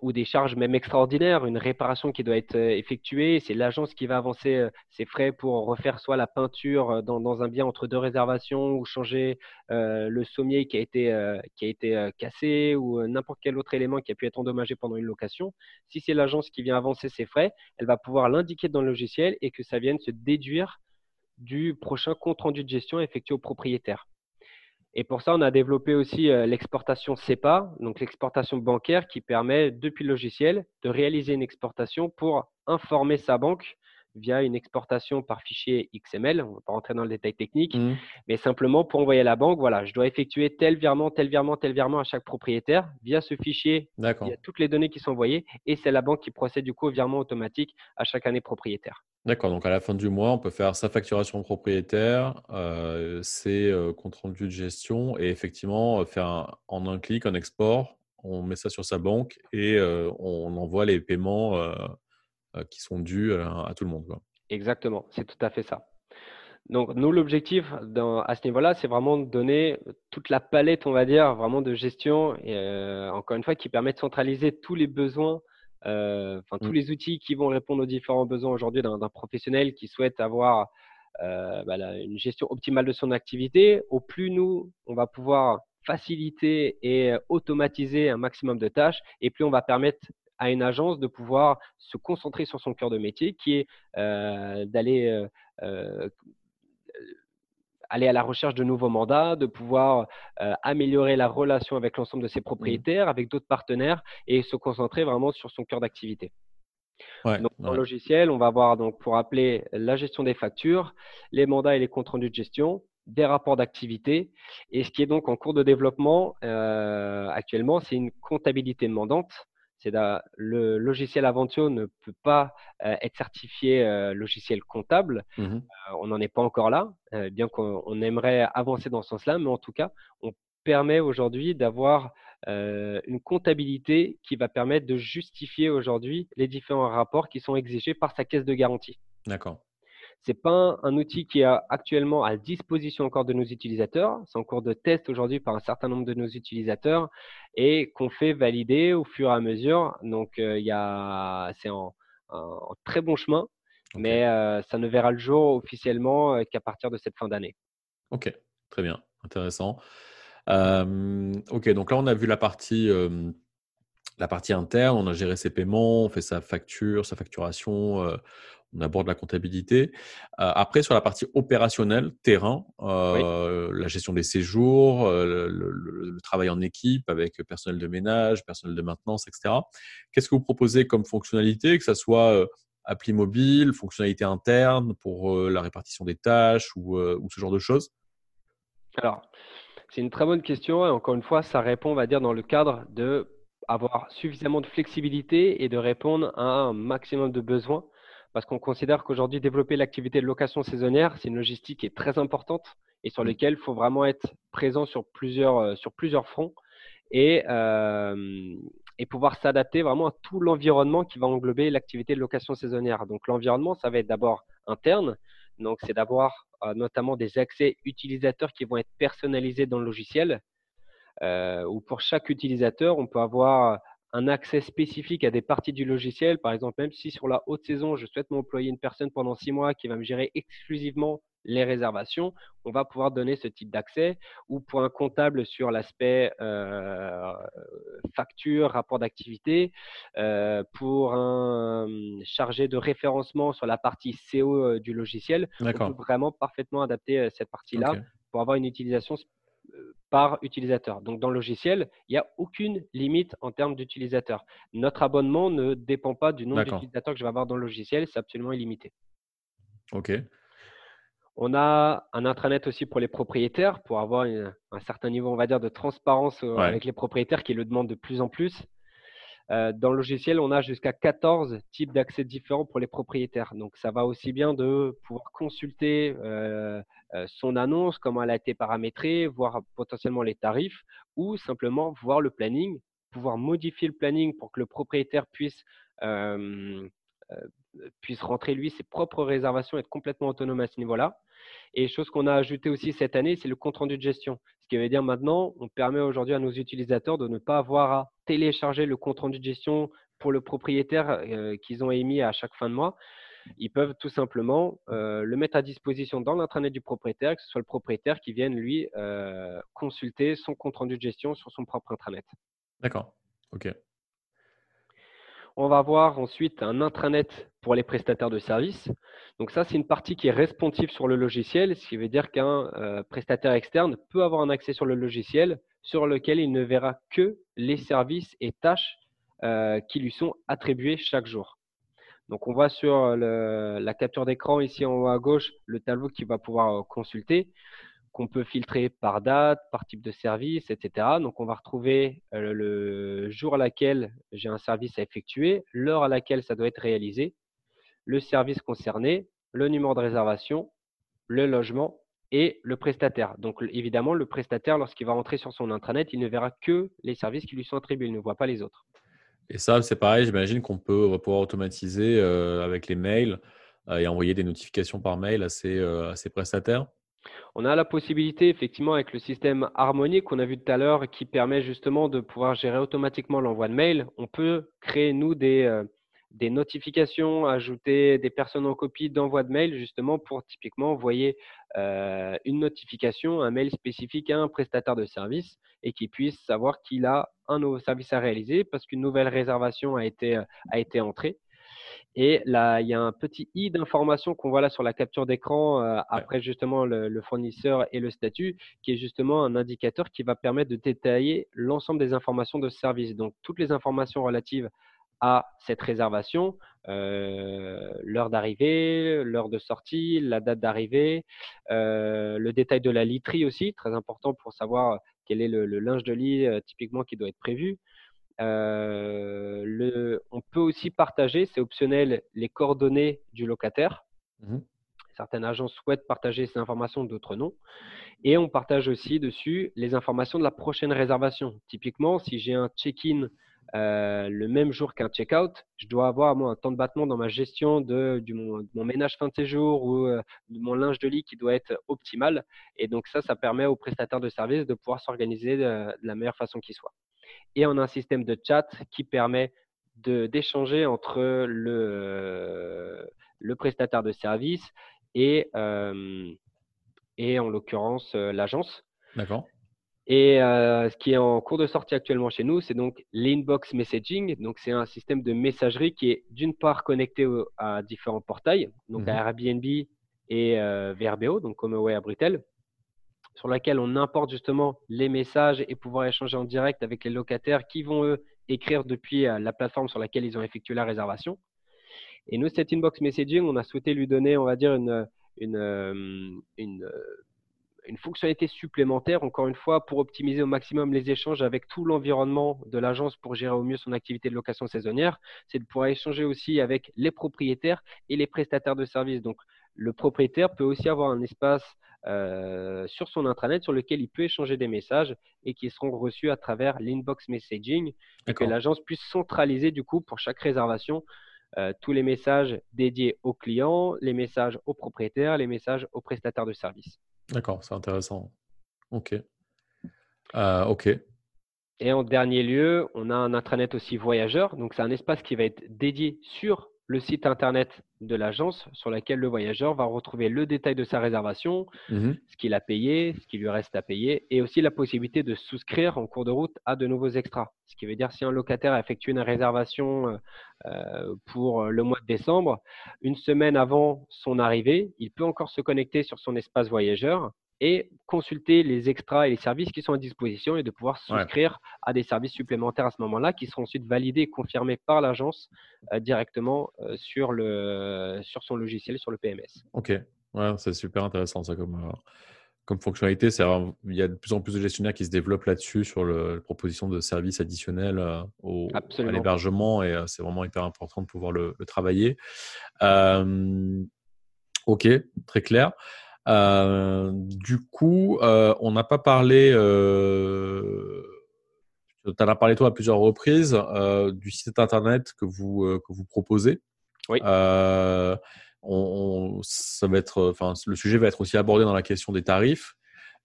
ou des charges même extraordinaires, une réparation qui doit être euh, effectuée. C'est l'agence qui va avancer euh, ses frais pour refaire soit la peinture euh, dans, un bien entre deux réservations ou changer le sommier qui a été, qui a été cassé ou n'importe quel autre élément qui a pu être endommagé pendant une location. Si c'est l'agence qui vient avancer ses frais, elle va pouvoir l'indiquer dans le logiciel et que ça vienne se déduire du prochain compte rendu de gestion effectué au propriétaire. Et pour ça, on a développé aussi euh, l'exportation CEPA, donc l'exportation bancaire qui permet, depuis le logiciel, de réaliser une exportation pour informer sa banque via une exportation par fichier XML. On ne va pas rentrer dans le détail technique, mmh. mais simplement pour envoyer à la banque, voilà, je dois effectuer tel virement, tel virement, tel virement à chaque propriétaire via ce fichier. Il y a toutes les données qui sont envoyées et c'est la banque qui procède du coup au virement automatique à chaque année propriétaire. D'accord, donc à la fin du mois, on peut faire sa facturation propriétaire, euh, ses euh, comptes rendus de gestion et effectivement faire en un clic un export. On met ça sur sa banque et euh, on envoie les paiements euh, qui sont dus à, tout le monde. Exactement, c'est tout à fait ça. Donc, nous, l'objectif à ce niveau-là, c'est vraiment de donner toute la palette, on va dire, vraiment de gestion, et euh, encore une fois, qui permet de centraliser tous les besoins, tous mm. les outils qui vont répondre aux différents besoins aujourd'hui d'un professionnel qui souhaite avoir bah, une gestion optimale de son activité. Au plus nous, on va pouvoir faciliter et automatiser un maximum de tâches, et plus on va permettre à une agence de pouvoir se concentrer sur son cœur de métier, qui est euh, d'aller euh, aller à la recherche de nouveaux mandats, de pouvoir améliorer la relation avec l'ensemble de ses mmh. propriétaires, avec d'autres partenaires et se concentrer vraiment sur son cœur d'activité. donc, dans le logiciel, on va avoir donc pour appeler la gestion des factures, les mandats et les comptes rendus de gestion, des rapports d'activité. Et ce qui est donc en cours de développement actuellement, c'est une comptabilité demandante c'est le logiciel Aventio ne peut pas euh, être certifié euh, logiciel comptable. Mmh euh, on n'en est pas encore là, bien qu'on aimerait avancer dans ce sens-là, mais en tout cas, on permet aujourd'hui d'avoir une comptabilité qui va permettre de justifier aujourd'hui les différents rapports qui sont exigés par sa caisse de garantie. D'accord. Ce n'est pas un, outil qui est actuellement à disposition encore de nos utilisateurs. C'est en cours de test aujourd'hui par un certain nombre de nos utilisateurs et qu'on fait valider au fur et à mesure. Donc, euh, c'est en, très bon chemin, mais euh, ça ne verra le jour officiellement euh, qu'à partir de cette fin d'année. Ok, très bien, intéressant. ok, donc là, on a vu la partie la partie interne, on a géré ses paiements, on fait sa facture, sa facturation, on aborde la comptabilité. Euh, après, sur la partie opérationnelle, terrain, euh, la gestion des séjours, euh, le, travail en équipe avec personnel de ménage, personnel de maintenance, etc. Qu'est-ce que vous proposez comme fonctionnalité, que ce soit appli mobile, fonctionnalité interne pour la répartition des tâches ou, ce genre de choses? Alors, c'est une très bonne question. Et encore une fois, ça répond, on va dire, dans le cadre de avoir suffisamment de flexibilité et de répondre à un maximum de besoins parce qu'on considère qu'aujourd'hui, développer l'activité de location saisonnière, c'est une logistique qui est très importante et sur mmh. laquelle il faut vraiment être présent sur plusieurs, euh, sur plusieurs fronts et, euh, et pouvoir s'adapter vraiment à tout l'environnement qui va englober l'activité de location saisonnière. Donc l'environnement, ça va être d'abord interne, donc c'est d'avoir euh, notamment des accès utilisateurs qui vont être personnalisés dans le logiciel, où pour chaque utilisateur, on peut avoir un accès spécifique à des parties du logiciel. Par exemple, même si sur la haute saison, je souhaite m'employer une personne pendant six mois qui va me gérer exclusivement les réservations, on va pouvoir donner ce type d'accès. Ou pour un comptable sur l'aspect euh, facture, rapport d'activité, euh, pour un hum, chargé de référencement sur la partie CO euh, du logiciel, on peut vraiment parfaitement adapter cette partie-là pour avoir une utilisation par utilisateur. Donc dans le logiciel, il n'y a aucune limite en termes d'utilisateurs. Notre abonnement ne dépend pas du nombre d'utilisateurs que je vais avoir dans le logiciel, c'est absolument illimité. OK. On a un intranet aussi pour les propriétaires, pour avoir un certain niveau, on va dire, de transparence euh, avec les propriétaires qui le demandent de plus en plus. Euh, dans le logiciel, on a jusqu'à 14 types d'accès différents pour les propriétaires. Donc, ça va aussi bien de pouvoir consulter euh, euh, son annonce, comment elle a été paramétrée, voir potentiellement les tarifs ou simplement voir le planning, pouvoir modifier le planning pour que le propriétaire puisse, puisse rentrer lui ses propres réservations, être complètement autonome à ce niveau-là. Et chose qu'on a ajouté aussi cette année, c'est le compte rendu de gestion. Ce qui veut dire maintenant, on permet aujourd'hui à nos utilisateurs de ne pas avoir à télécharger le compte rendu de gestion pour le propriétaire euh, qu'ils ont émis à chaque fin de mois. Ils peuvent tout simplement euh, le mettre à disposition dans l'intranet du propriétaire, que ce soit le propriétaire qui vienne lui euh, consulter son compte rendu de gestion sur son propre intranet. D'accord. OK. On va voir ensuite un intranet pour les prestataires de services. Donc ça, c'est une partie qui est responsive sur le logiciel, ce qui veut dire qu'un euh, prestataire externe peut avoir un accès sur le logiciel sur lequel il ne verra que les services et tâches euh, qui lui sont attribués chaque jour. Donc on voit sur la capture d'écran ici en haut à gauche le tableau qu'il va pouvoir euh, consulter qu'on peut filtrer par date, par type de service, etc. Donc, on va retrouver euh, le jour à laquelle j'ai un service à effectuer, l'heure à laquelle ça doit être réalisé, le service concerné, le numéro de réservation, le logement et le prestataire. Donc, évidemment, le prestataire, lorsqu'il va rentrer sur son intranet, il ne verra que les services qui lui sont attribués, il ne voit pas les autres. Et ça, c'est pareil, j'imagine qu'on peut pouvoir automatiser euh, avec les mails euh, et envoyer des notifications par mail à ces, ces prestataires on a la possibilité, effectivement, avec le système harmonique qu'on a vu tout à l'heure, qui permet justement de pouvoir gérer automatiquement l'envoi de mail. On peut créer, nous, des, euh, notifications, ajouter des personnes en copie d'envoi de mail, justement, pour typiquement envoyer euh, une notification, un mail spécifique à un prestataire de service et qu'il puisse savoir qu'il a un nouveau service à réaliser parce qu'une nouvelle réservation a été, euh, a été entrée. Et là, il y a un petit i d'information qu'on voit là sur la capture d'écran euh, après justement le, fournisseur et le statut, qui est justement un indicateur qui va permettre de détailler l'ensemble des informations de service. Donc, toutes les informations relatives à cette réservation, euh, l'heure d'arrivée, l'heure de sortie, la date d'arrivée, euh, le détail de la literie aussi, très important pour savoir quel est le, le linge de lit typiquement qui doit être prévu. Euh, le, on peut aussi partager, c'est optionnel, les coordonnées du locataire. Mmh Certaines agences souhaitent partager ces informations, d'autres non. Et on partage aussi dessus les informations de la prochaine réservation. Typiquement, si j'ai un check-in euh, le même jour qu'un check-out, je dois avoir moi, un temps de battement dans ma gestion de, mon, ménage fin de séjour ou euh, de mon linge de lit qui doit être optimal. Et donc ça, ça permet aux prestataires de services de pouvoir s'organiser de, la meilleure façon qui soit. Et on a un système de chat qui permet d'échanger entre le, prestataire de service et, euh, et en l'occurrence euh, l'agence. D'accord. Et euh, ce qui est en cours de sortie actuellement chez nous, c'est donc l'inbox messaging. Donc, c'est un système de messagerie qui est d'une part connecté à différents portails, donc à mmh Airbnb et VRBO, donc HomeAway à Bruxelles sur laquelle on importe justement les messages et pouvoir échanger en direct avec les locataires qui vont eux écrire depuis euh, la plateforme sur laquelle ils ont effectué la réservation. Et nous, cet inbox messaging, on a souhaité lui donner, on va dire, une, une, euh, une, euh, une fonctionnalité supplémentaire, encore une fois, pour optimiser au maximum les échanges avec tout l'environnement de l'agence pour gérer au mieux son activité de location saisonnière. C'est de pouvoir échanger aussi avec les propriétaires et les prestataires de services. Donc, le propriétaire peut aussi avoir un espace euh, sur son intranet sur lequel il peut échanger des messages et qui seront reçus à travers l'inbox messaging et que l'agence puisse centraliser du coup pour chaque réservation euh, tous les messages dédiés aux clients, les messages aux propriétaires, les messages aux prestataires de services. D'accord, c'est intéressant. Ok. Euh, ok. Et en dernier lieu, on a un intranet aussi voyageur. Donc, c'est un espace qui va être dédié sur le site internet de l'agence sur laquelle le voyageur va retrouver le détail de sa réservation, mmh ce qu'il a payé, ce qui lui reste à payer, et aussi la possibilité de souscrire en cours de route à de nouveaux extras. Ce qui veut dire si un locataire a effectué une réservation euh, euh, pour le mois de décembre, une semaine avant son arrivée, il peut encore se connecter sur son espace voyageur et consulter les extras et les services qui sont à disposition et de pouvoir souscrire à des services supplémentaires à ce moment-là qui seront ensuite validés et confirmés par l'agence euh, directement euh, sur, le, sur son logiciel, sur le PMS. Ok, ouais, c'est super intéressant ça comme, euh, comme fonctionnalité. Il y a de plus en plus de gestionnaires qui se développent là-dessus sur le, la proposition de services additionnels au, à l'hébergement et c'est vraiment hyper important de pouvoir le, le travailler. ok, très clair. Euh, du coup, euh, on n'a pas parlé, euh, tu en as parlé toi à plusieurs reprises, du site internet que vous, que vous proposez. Oui. On, ça va être, enfin, le sujet va être aussi abordé dans la question des tarifs.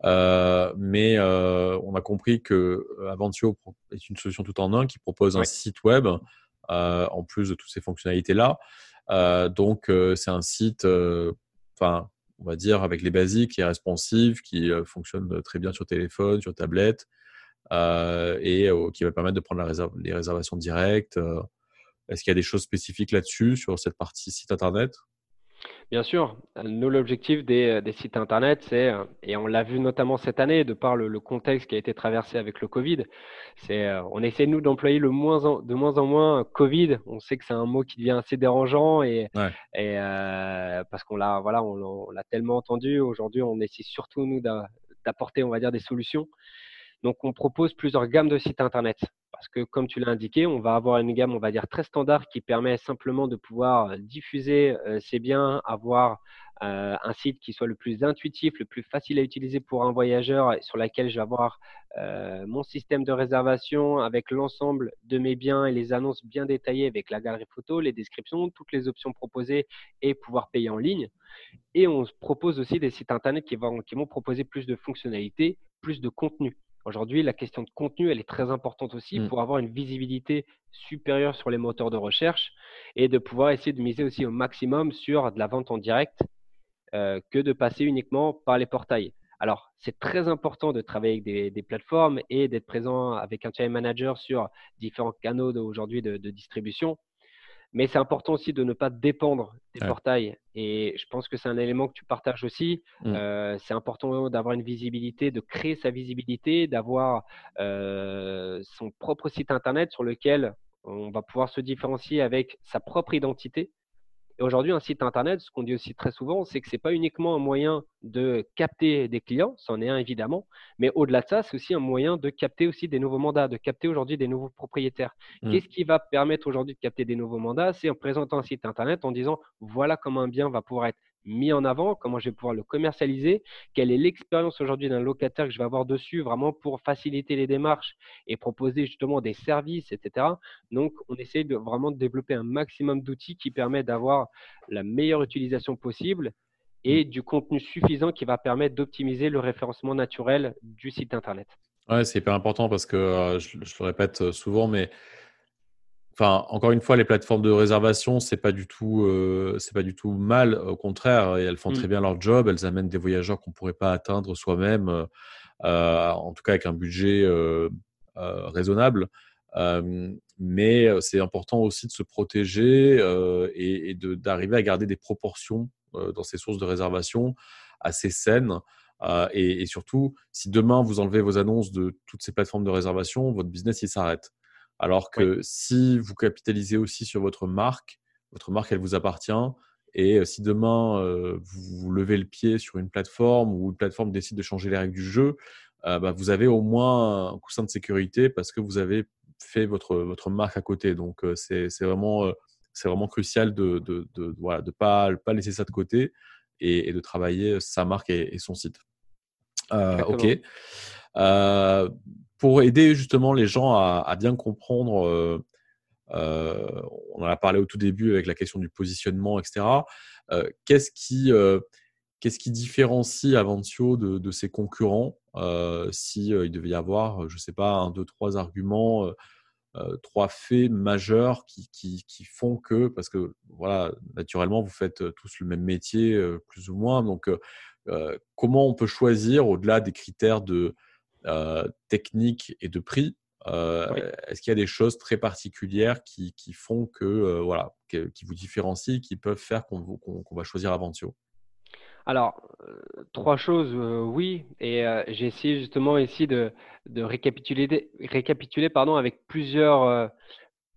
mais on a compris que Aventio est une solution tout en un qui propose un site web en plus de toutes ces fonctionnalités là. donc c'est un site, enfin on va dire, avec les basiques, qui est responsive, qui euh, fonctionne très bien sur téléphone, sur tablette, euh, et euh, qui va permettre de prendre les réservations directes. Est-ce qu'il y a des choses spécifiques là-dessus, sur cette partie site internet? Bien sûr, nous l'objectif des, sites internet, c'est, et on l'a vu notamment cette année, de par le, contexte qui a été traversé avec le Covid, c'est, on essaie nous d'employer le moins de moins en moins Covid. On sait que c'est un mot qui devient assez dérangeant et, et parce qu'on l'a, voilà, on, l'a tellement entendu. Aujourd'hui, on essaie surtout nous d'apporter, on va dire, des solutions. Donc, on propose plusieurs gammes de sites internet. Parce que, comme tu l'as indiqué, on va avoir une gamme, on va dire, très standard qui permet simplement de pouvoir euh, diffuser euh, ses biens, avoir euh, un site qui soit le plus intuitif, le plus facile à utiliser pour un voyageur, sur lequel je vais avoir mon système de réservation avec l'ensemble de mes biens et les annonces bien détaillées avec la galerie photo, les descriptions, toutes les options proposées et pouvoir payer en ligne. Et on propose aussi des sites internet qui vont, qui vont proposer plus de fonctionnalités, plus de contenu. Aujourd'hui, la question de contenu, elle est très importante aussi mmh. pour avoir une visibilité supérieure sur les moteurs de recherche et de pouvoir essayer de miser aussi au maximum sur de la vente en direct euh, que de passer uniquement par les portails. Alors, c'est très important de travailler avec des, plateformes et d'être présent avec un channel manager sur différents canaux aujourd'hui de, distribution. Mais c'est important aussi de ne pas dépendre des portails. Et je pense que c'est un élément que tu partages aussi. Mmh. Euh, c'est important d'avoir une visibilité, de créer sa visibilité, d'avoir euh, son propre site internet sur lequel on va pouvoir se différencier avec sa propre identité et aujourd'hui, un site internet, ce qu'on dit aussi très souvent, c'est que ce n'est pas uniquement un moyen de capter des clients, c'en est un évidemment, mais au-delà de ça, c'est aussi un moyen de capter aussi des nouveaux mandats, de capter aujourd'hui des nouveaux propriétaires. Mmh. Qu'est-ce qui va permettre aujourd'hui de capter des nouveaux mandats? C'est en présentant un site internet en disant voilà comment un bien va pouvoir être mis en avant, comment je vais pouvoir le commercialiser, quelle est l'expérience aujourd'hui d'un locataire que je vais avoir dessus, vraiment pour faciliter les démarches et proposer justement des services, etc. Donc, on essaie de vraiment de développer un maximum d'outils qui permettent d'avoir la meilleure utilisation possible et mmh. du contenu suffisant qui va permettre d'optimiser le référencement naturel du site Internet. Ouais, c'est hyper important parce que euh, je, je, le répète souvent, mais Enfin, encore une fois, les plateformes de réservation, c'est pas du tout, euh, c'est pas du tout mal. Au contraire, elles font très mmh. bien leur job. Elles amènent des voyageurs qu'on pourrait pas atteindre soi-même, euh, en tout cas avec un budget euh, raisonnable. mais c'est important aussi de se protéger et, d'arriver à garder des proportions dans ces sources de réservation assez saines. Et, et, surtout, si demain vous enlevez vos annonces de toutes ces plateformes de réservation, votre business il s'arrête. Alors que si vous capitalisez aussi sur votre marque, votre marque, elle vous appartient. Et euh, si demain, euh, vous levez le pied sur une plateforme ou une plateforme décide de changer les règles du jeu, euh, bah, vous avez au moins un coussin de sécurité parce que vous avez fait votre, votre marque à côté. Donc, c'est vraiment, c'est vraiment crucial de ne de, voilà, de pas, pas laisser ça de côté et, de travailler sa marque et, son site. ok pour aider justement les gens à, bien comprendre, euh, euh, on en a parlé au tout début avec la question du positionnement, etc. Euh, qu'est-ce qui, différencie Aventio de, ses concurrents si il devait y avoir, je ne sais pas, un, deux, trois arguments, trois faits majeurs qui, qui, font que, parce que voilà, naturellement, vous faites tous le même métier, plus ou moins. Donc, comment on peut choisir au-delà des critères de technique et de prix, euh, est-ce qu'il y a des choses très particulières qui, font que, euh, voilà, qui vous différencient, qui peuvent faire qu'on va choisir Aventio? Alors, trois choses, oui. Et j'ai essayé justement ici de, de récapituler, récapituler pardon, avec plusieurs,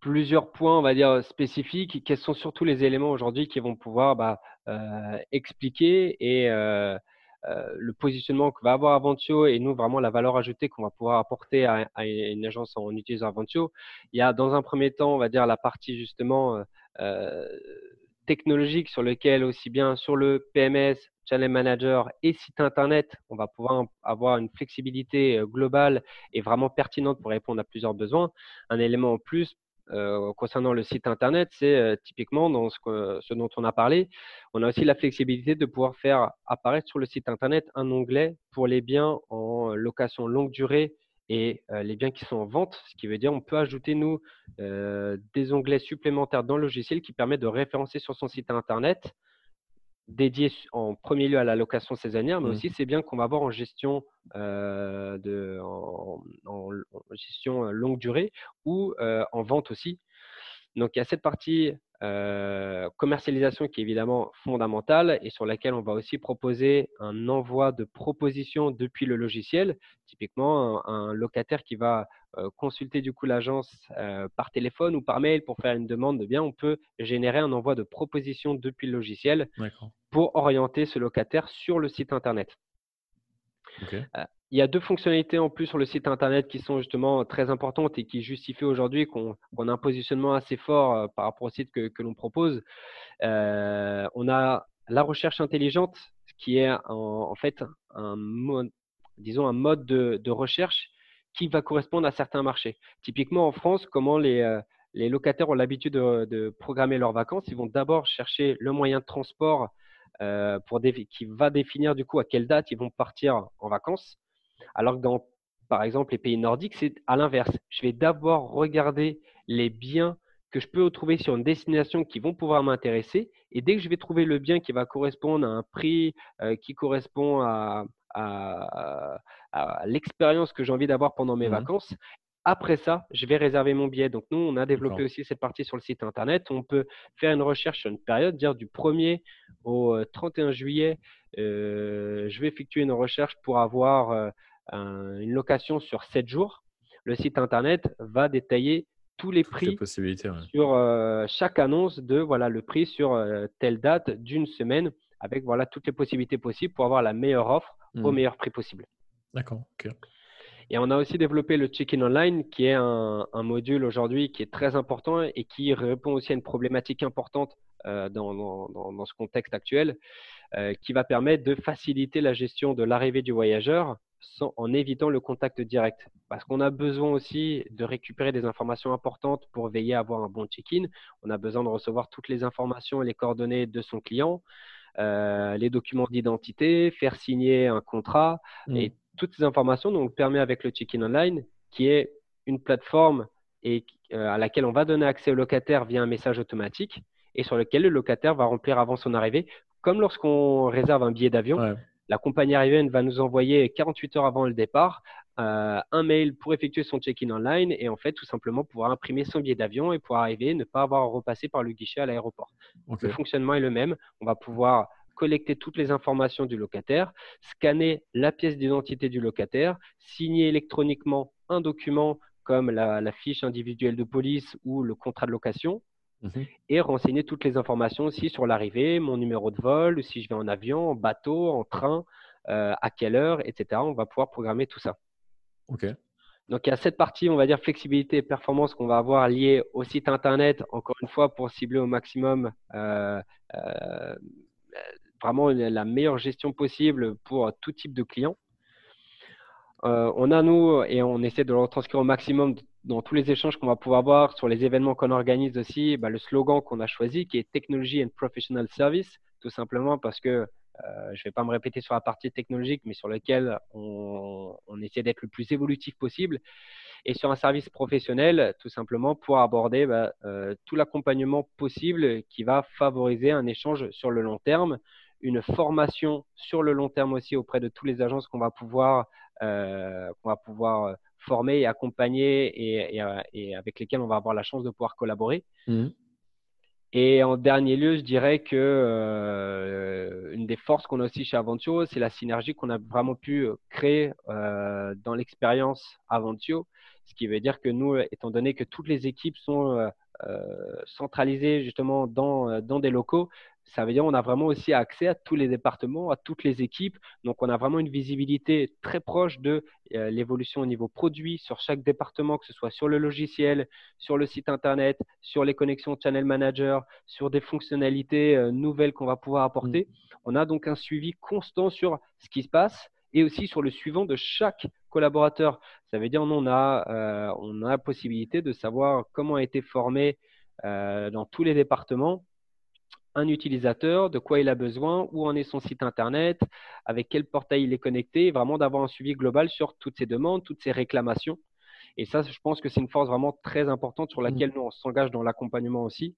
plusieurs points, on va dire, spécifiques. Quels sont surtout les éléments aujourd'hui qui vont pouvoir bah, expliquer et euh, le positionnement que va avoir Aventio et nous, vraiment la valeur ajoutée qu'on va pouvoir apporter à, une agence en utilisant Aventio. Il y a dans un premier temps, on va dire, la partie justement euh, euh, technologique sur lequel aussi bien sur le PMS, Channel Manager et site Internet, on va pouvoir avoir une flexibilité globale et vraiment pertinente pour répondre à plusieurs besoins. Un élément en plus euh, concernant le site internet, c'est euh, typiquement dans ce, dont on a parlé. On a aussi la flexibilité de pouvoir faire apparaître sur le site internet un onglet pour les biens en location longue durée et euh, les biens qui sont en vente, ce qui veut dire on peut ajouter nous des onglets supplémentaires dans le logiciel qui permet de référencer sur son site internet dédié en premier lieu à la location saisonnière, mais mmh. aussi c'est bien qu'on va avoir en gestion, euh, de, en, gestion longue durée ou en vente aussi. Donc il y a cette partie commercialisation qui est évidemment fondamentale et sur laquelle on va aussi proposer un envoi de propositions depuis le logiciel. Typiquement, un, locataire qui va consulter du coup l'agence par téléphone ou par mail pour faire une demande de bien, on peut générer un envoi de propositions depuis le logiciel pour orienter ce locataire sur le site internet. Il y a deux fonctionnalités en plus sur le site internet qui sont justement très importantes et qui justifient aujourd'hui qu'on a un positionnement assez fort euh, par rapport au site que, l'on propose. Euh, on a la recherche intelligente qui est en, fait un mode, disons un mode de, recherche qui va correspondre à certains marchés. Typiquement en France, comment les, euh, locataires ont l'habitude de, programmer leurs vacances, ils vont d'abord chercher le moyen de transport pour qui va définir du coup à quelle date ils vont partir en vacances. Alors que dans, par exemple, les pays nordiques, c'est à l'inverse. Je vais d'abord regarder les biens que je peux trouver sur une destination qui vont pouvoir m'intéresser. Et dès que je vais trouver le bien qui va correspondre à un prix euh, qui correspond à, l'expérience que j'ai envie d'avoir pendant mes mmh vacances, après ça, je vais réserver mon billet. Donc, nous, on a développé aussi cette partie sur le site internet. On peut faire une recherche sur une période, dire du 1er au 31 euh, juillet, je vais effectuer une recherche pour avoir une location sur 7 jours, le site internet va détailler tous les prix sur euh, chaque annonce de voilà le prix sur euh, telle date d'une semaine avec voilà toutes les possibilités possibles pour avoir la meilleure offre au mmh. meilleur prix possible. D'accord. Et on a aussi développé le check-in online, qui est un, module aujourd'hui qui est très important et qui répond aussi à une problématique importante euh, dans, dans, ce contexte actuel, qui va permettre de faciliter la gestion de l'arrivée du voyageur en évitant le contact direct. Parce qu'on a besoin aussi de récupérer des informations importantes pour veiller à avoir un bon check-in. On a besoin de recevoir toutes les informations et les coordonnées de son client, euh, les documents d'identité, faire signer un contrat. Mm. Et toutes ces informations, nous, on permet avec le check-in online, qui est une plateforme et, euh, à laquelle on va donner accès au locataire via un message automatique et sur lequel le locataire va remplir avant son arrivée, comme lorsqu'on réserve un billet d'avion. La compagnie aérienne va nous envoyer 48 heures avant le départ euh, un mail pour effectuer son check-in online et en fait tout simplement pouvoir imprimer son billet d'avion et pour arriver, ne pas avoir à repasser par le guichet à l'aéroport. Le fonctionnement est le même. On va pouvoir collecter toutes les informations du locataire, scanner la pièce d'identité du locataire, signer électroniquement un document comme la, fiche individuelle de police ou le contrat de location, Mmh et renseigner toutes les informations aussi sur l'arrivée, mon numéro de vol, si je vais en avion, en bateau, en train, euh, à quelle heure, etc. On va pouvoir programmer tout ça. OK. Donc il y a cette partie, on va dire flexibilité et performance qu'on va avoir liée au site internet, encore une fois pour cibler au maximum euh, euh, vraiment la meilleure gestion possible pour tout type de client. On a nous et on essaie de le retranscrire au maximum dans tous les échanges qu'on va pouvoir avoir sur les événements qu'on organise aussi, bah, le slogan qu'on a choisi qui est Technology and Professional Service, tout simplement parce que euh, je ne vais pas me répéter sur la partie technologique, mais sur laquelle on, essaie d'être le plus évolutif possible. Et sur un service professionnel, tout simplement pour aborder bah, euh, tout l'accompagnement possible qui va favoriser un échange sur le long terme, une formation sur le long terme aussi auprès de toutes les agences qu'on va pouvoir, euh, qu'on va pouvoir formés et accompagnés et, et, avec lesquels on va avoir la chance de pouvoir collaborer. Mmh. Et en dernier lieu, je dirais que euh, une des forces qu'on a aussi chez Aventio, c'est la synergie qu'on a vraiment pu créer euh, dans l'expérience Aventio. Ce qui veut dire que nous, étant donné que toutes les équipes sont euh, centralisées justement dans, dans des locaux, ça veut dire qu'on a vraiment aussi accès à tous les départements, à toutes les équipes. Donc, on a vraiment une visibilité très proche de euh, l'évolution au niveau produit sur chaque département, que ce soit sur le logiciel, sur le site Internet, sur les connexions Channel Manager, sur des fonctionnalités euh, nouvelles qu'on va pouvoir apporter. Mm. On a donc un suivi constant sur ce qui se passe et aussi sur le suivant de chaque collaborateur. Ça veut dire qu'on a, euh, on a la possibilité de savoir comment a été formé dans tous les départements un utilisateur, de quoi il a besoin, où en est son site internet, avec quel portail il est connecté, vraiment d'avoir un suivi global sur toutes ces demandes, toutes ces réclamations. Et ça, je pense que c'est une force vraiment très importante sur laquelle mmh. nous, on s'engage dans l'accompagnement aussi.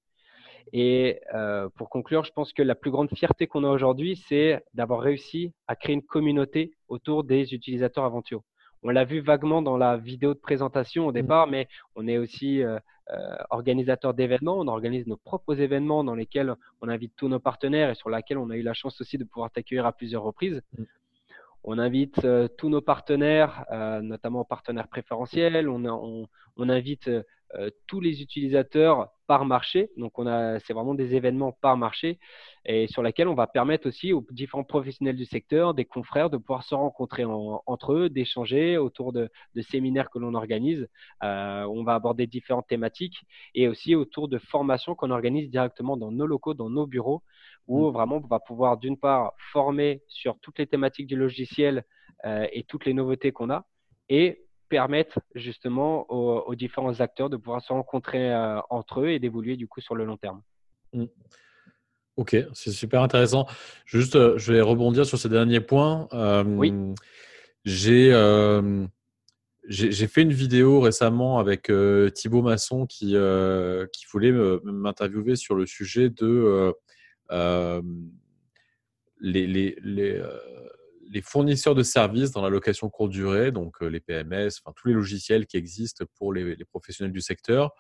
Et euh, pour conclure, je pense que la plus grande fierté qu'on a aujourd'hui, c'est d'avoir réussi à créer une communauté autour des utilisateurs Aventio. On l'a vu vaguement dans la vidéo de présentation au mmh. départ, mais on est aussi euh, euh, organisateur d'événements. On organise nos propres événements dans lesquels on invite tous nos partenaires et sur lesquels on a eu la chance aussi de pouvoir t'accueillir à plusieurs reprises. Mm. On invite euh, tous nos partenaires, euh, notamment partenaires préférentiels. On, on invite tous les utilisateurs par marché. Donc, on a, c'est vraiment des événements par marché et sur lesquels on va permettre aussi aux différents professionnels du secteur, des confrères, de pouvoir se rencontrer entre eux, d'échanger autour de, séminaires que l'on organise. Euh, on va aborder différentes thématiques et aussi autour de formations qu'on organise directement dans nos locaux, dans nos bureaux, où mmh. vraiment on va pouvoir d'une part former sur toutes les thématiques du logiciel euh, et toutes les nouveautés qu'on a et permettre justement aux, différents acteurs de pouvoir se rencontrer euh, entre eux et d'évoluer du coup sur le long terme. Mmh. Ok, c'est super intéressant. Juste, euh, je vais rebondir sur ces derniers points. Euh, oui. J'ai j'ai fait une vidéo récemment avec Thibaut Masson qui, qui voulait m'interviewer sur le sujet de les, les, les les fournisseurs de services dans la location courte durée, donc euh, les PMS, enfin tous les logiciels qui existent pour les, professionnels du secteur.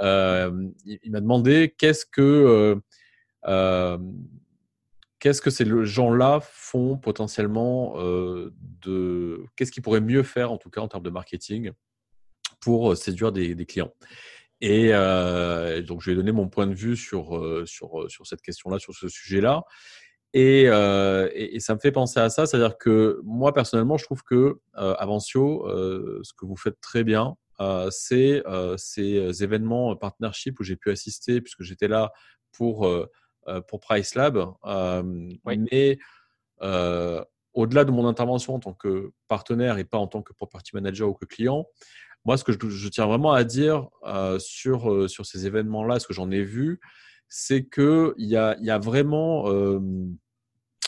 Euh, il, m'a demandé qu'est-ce que euh, qu'est-ce que ces gens-là font potentiellement de qu'est-ce qu'ils pourraient mieux faire en tout cas en termes de marketing pour séduire des, clients. Et donc, je vais donner mon point de vue sur, sur, sur cette question-là, sur ce sujet-là. Euh, et, et, ça me fait penser à ça, c'est-à-dire que moi personnellement, je trouve que euh, Avancio, euh, ce que vous faites très bien, c'est ces événements partnership où j'ai pu assister puisque j'étais là pour pour Price Lab. Mais au-delà de mon intervention en tant que partenaire et pas en tant que property manager ou que client, moi, ce que je, je tiens vraiment à dire sur sur ces événements-là, ce que j'en ai vu, c'est que il y a, y a vraiment euh,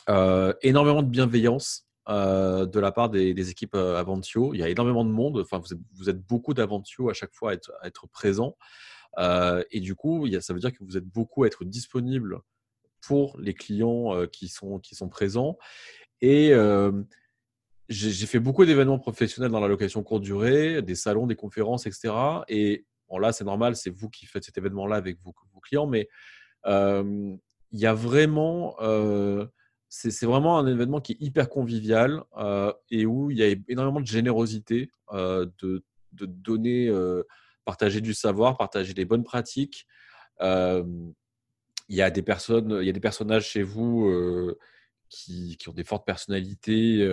énormément de bienveillance euh, de la part des, équipes euh, Aventio. Il y a énormément de monde. Enfin, vous êtes, beaucoup d'Aventio à chaque fois à être, à être présent. et du coup, ça veut dire que vous êtes beaucoup à être disponible pour les clients qui, sont, qui sont présents. Et j'ai fait beaucoup d'événements professionnels dans la location courte durée, des salons, des conférences, etc. Et bon, là, c'est normal, c'est vous qui faites cet événement-là avec vos, vos, clients, mais il y a vraiment c'est vraiment un événement qui est hyper convivial euh, et où il y a énormément de générosité, euh, de, donner, euh, partager du savoir, partager des bonnes pratiques. il y a des personnes, il y a des personnages chez vous qui, ont des fortes personnalités,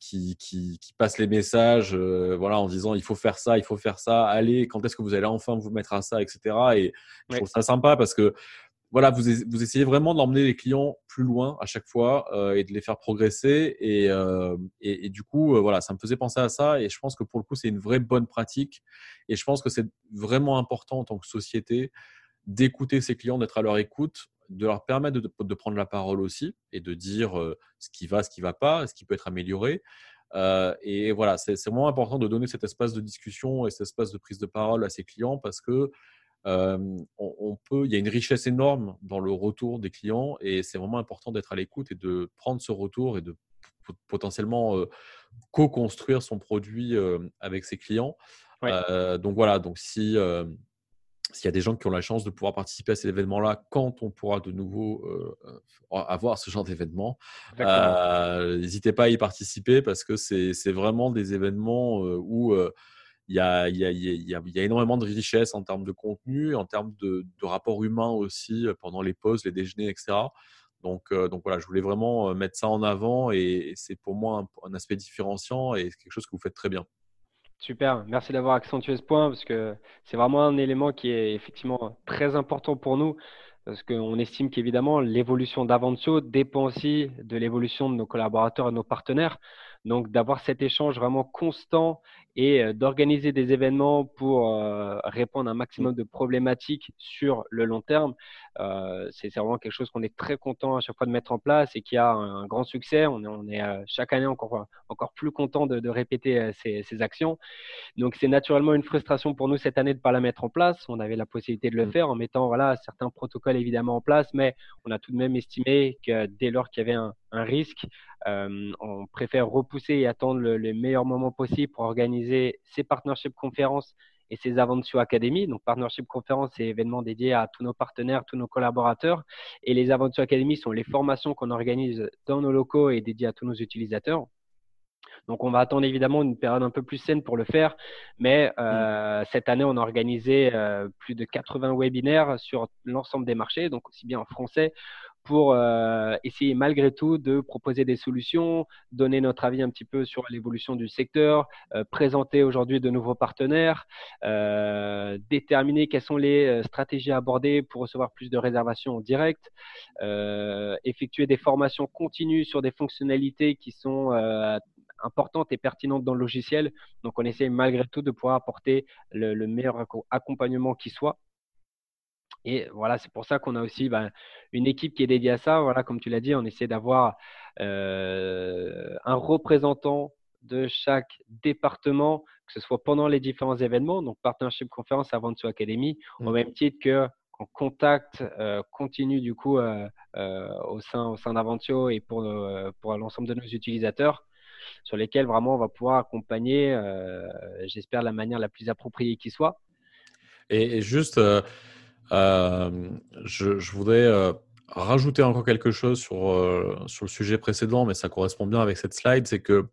qui, qui, passent les messages, voilà, en disant il faut faire ça, il faut faire ça, allez, quand est-ce que vous allez enfin vous mettre à ça, etc. Et je trouve ça sympa parce que voilà, vous, essayez vraiment d'emmener les clients plus loin à chaque fois euh, et de les faire progresser. Et, euh, du coup, euh, voilà, ça me faisait penser à ça. Et je pense que pour le coup, c'est une vraie bonne pratique. Et je pense que c'est vraiment important en tant que société d'écouter ses clients, d'être à leur écoute, de leur permettre de, de, prendre la parole aussi et de dire ce qui va, ce qui va pas, ce qui peut être amélioré. et voilà, c'est vraiment important de donner cet espace de discussion et cet espace de prise de parole à ses clients parce que on, peut, il y a une richesse énorme dans le retour des clients et c'est vraiment important d'être à l'écoute et de prendre ce retour et de potentiellement co-construire son produit avec ses clients. donc voilà, donc si s'il y a des gens qui ont la chance de pouvoir participer à ces événements-là quand on pourra de nouveau avoir ce genre d'événement, n'hésitez pas à y participer parce que c'est vraiment des événements où il y, a, énormément de richesse en termes de contenu, en termes de, de rapport humain aussi pendant les pauses, les déjeuners, etc. Donc, donc voilà, je voulais vraiment mettre ça en avant et, c'est pour moi un, aspect différenciant et quelque chose que vous faites très bien. Super, merci d'avoir accentué ce point parce que c'est vraiment un élément qui est effectivement très important pour nous parce qu'on estime qu'évidemment l'évolution d'Aventio dépend aussi de l'évolution de nos collaborateurs et de nos partenaires. Donc d'avoir cet échange vraiment constant et euh, d'organiser des événements pour euh, répondre à un maximum de problématiques sur le long terme, euh, c'est vraiment quelque chose qu'on est très content à chaque fois de mettre en place et qui a un, grand succès. On est, chaque année encore, encore plus content de, répéter ces, actions. Donc c'est naturellement une frustration pour nous cette année de ne pas la mettre en place. On avait la possibilité de le mmh. faire en mettant voilà, certains protocoles évidemment en place, mais on a tout de même estimé que dès lors qu'il y avait un, un risque, on préfère repousser et attendre le, le meilleur moment possible pour organiser ces partnership conférences et ces Aventio Academy. Donc, partnership conférence, c'est événement dédié à tous nos partenaires, tous nos collaborateurs. Et les Aventio Academy sont les formations qu'on organise dans nos locaux et dédiées à tous nos utilisateurs. Donc, on va attendre évidemment une période un peu plus saine pour le faire. Mais euh, mm. cette année, on a organisé euh, plus de 80 webinaires sur l'ensemble des marchés, donc aussi bien en français pour euh, essayer malgré tout de proposer des solutions, donner notre avis un petit peu sur l'évolution du secteur, euh, présenter aujourd'hui de nouveaux partenaires, euh, déterminer quelles sont les stratégies abordées pour recevoir plus de réservations en direct, effectuer des formations continues sur des fonctionnalités qui sont importantes et pertinentes dans le logiciel. Donc, on essaie malgré tout de pouvoir apporter le meilleur accompagnement qui soit. Et voilà, c'est pour ça qu'on a aussi ben, une équipe qui est dédiée à ça. Voilà, comme tu l'as dit, on essaie d'avoir euh, un représentant de chaque département, que ce soit pendant les différents événements, donc Partnership Conference avant de Academy, au mmh. même titre que en contact euh, continu du coup euh, au sein, au sein d'Aventio et pour, pour l'ensemble de nos utilisateurs sur lesquels vraiment on va pouvoir accompagner, j'espère, de la manière la plus appropriée qui soit. Et, et juste, euh, je, voudrais euh, rajouter encore quelque chose sur, euh, sur le sujet précédent, mais ça correspond bien avec cette slide, c'est que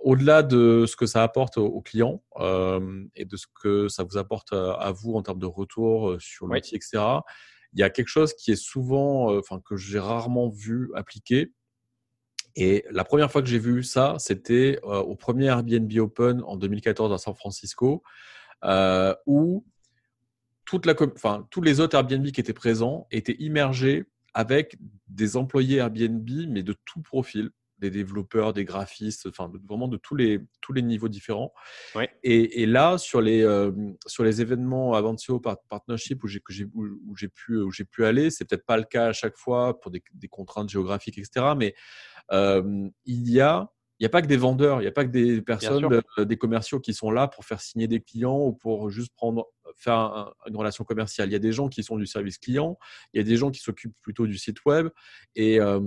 au-delà de ce que ça apporte aux clients et de ce que ça vous apporte à, vous en termes de retour sur l'outil, etc., il y a quelque chose qui est souvent, enfin que j'ai rarement vu appliquer. Et la première fois que j'ai vu ça, c'était au premier Airbnb Open en 2014 à San Francisco, où toute la, enfin, tous les autres Airbnb qui étaient présents étaient immergés avec des employés Airbnb, mais de tout profil, des développeurs, des graphistes, enfin vraiment de tous les, tous les niveaux différents. Et, et, là, sur les, euh, sur les événements Avantio Partnership où j'ai où j'ai pu, où pu aller, c'est peut-être pas le cas à chaque fois pour des, des contraintes géographiques, etc. Mais euh, il y a il n'y a pas que des vendeurs, il n'y a pas que des personnes, euh, des commerciaux qui sont là pour faire signer des clients ou pour juste prendre, faire une relation commerciale. Il y a des gens qui sont du service client, il y a des gens qui s'occupent plutôt du site web. Et, euh,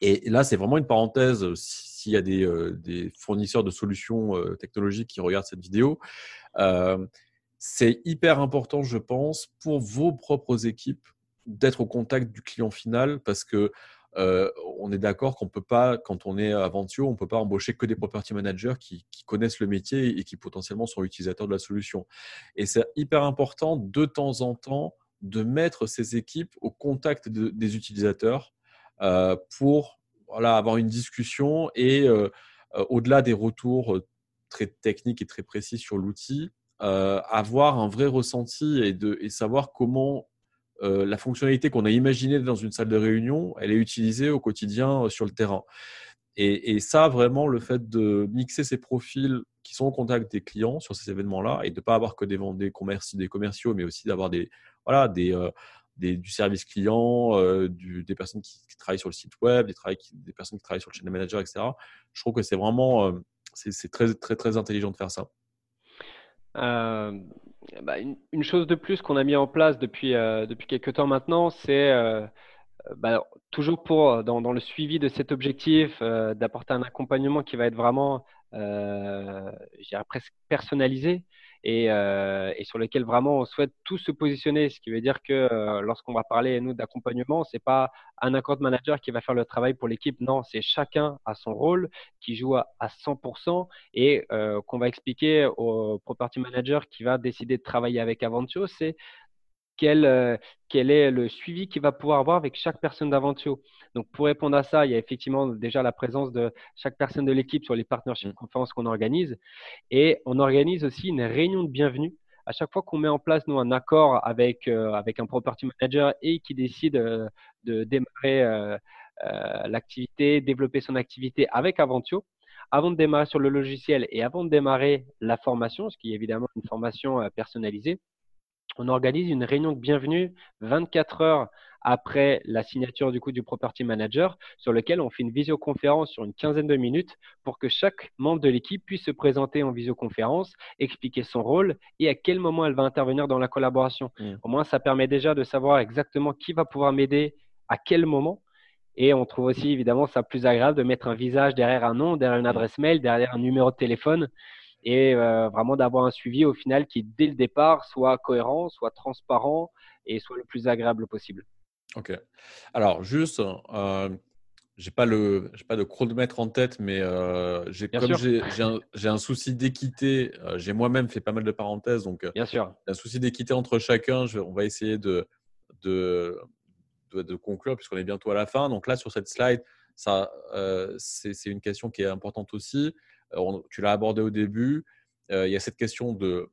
et là, c'est vraiment une parenthèse. S'il y a des, euh, des, fournisseurs de solutions technologiques qui regardent cette vidéo, c'est hyper important, je pense, pour vos propres équipes d'être au contact du client final parce que euh, on est d'accord qu'on peut pas, quand on est Aventio, on peut pas embaucher que des property managers qui, connaissent le métier et qui potentiellement sont utilisateurs de la solution. Et c'est hyper important de temps en temps de mettre ces équipes au contact des utilisateurs euh, pour voilà, avoir une discussion et euh, au-delà des retours très techniques et très précis sur l'outil, avoir un vrai ressenti et, de, et savoir comment euh, la fonctionnalité qu'on a imaginée dans une salle de réunion, elle est utilisée au quotidien euh, sur le terrain. Et, ça, vraiment, le fait de mixer ces profils qui sont au contact des clients sur ces événements-là et de ne pas avoir que des, des, des commerciaux, mais aussi d'avoir des, voilà, des, euh, du service client, des personnes qui, travaillent sur le site web, des, des, personnes qui travaillent sur le channel manager, etc. Je trouve que c'est vraiment c'est très, très, très intelligent de faire ça. Bah, une, chose de plus qu'on a mis en place depuis, euh, depuis quelques temps maintenant, c'est euh, bah, toujours pour, dans, le suivi de cet objectif, euh, d'apporter un accompagnement qui va être vraiment, presque personnalisé et, euh, et, sur lequel vraiment on souhaite tous se positionner. Ce qui veut dire que euh, lorsqu'on va parler nous d'accompagnement, c'est pas un account manager qui va faire le travail pour l'équipe. Non, c'est chacun à son rôle qui joue à, 100% et euh, qu'on va expliquer au property manager qui va décider de travailler avec Aventio, c'est quel, euh, quel, est le suivi qu'il va pouvoir avoir avec chaque personne d'Aventio. Donc, pour répondre à ça, il y a effectivement déjà la présence de chaque personne de l'équipe sur les partnership mmh. conférences qu'on organise. Et on organise aussi une réunion de bienvenue. À chaque fois qu'on met en place, nous, un accord avec, euh, avec un property manager et qui décide euh, de démarrer l'activité, développer son activité avec Aventio, avant de démarrer sur le logiciel et avant de démarrer la formation, ce qui est évidemment une formation personnalisée, on organise une réunion de bienvenue 24 heures après la signature du coup du property manager sur lequel on fait une visioconférence sur une quinzaine de minutes pour que chaque membre de l'équipe puisse se présenter en visioconférence, expliquer son rôle et à quel moment elle va intervenir dans la collaboration. Mmh. Au moins, ça permet déjà de savoir exactement qui va pouvoir m'aider à quel moment. Et on trouve aussi évidemment ça plus agréable de mettre un visage derrière un nom, derrière une mmh. adresse mail, derrière un numéro de téléphone et euh, vraiment d'avoir un suivi au final qui, dès le départ, soit cohérent, soit transparent et soit le plus agréable possible. Ok. Alors, juste, euh, j'ai pas le, j'ai pas de chronomètre en tête, mais euh, j'ai, comme j'ai, un, un, souci d'équité, euh, j'ai moi-même fait pas mal de parenthèses, donc Bien sûr. un souci d'équité entre chacun. Je, on va essayer de, de, de, conclure puisqu'on est bientôt à la fin. Donc là, sur cette slide, ça, c'est une question qui est importante aussi tu l'as abordé au début. il y a cette question de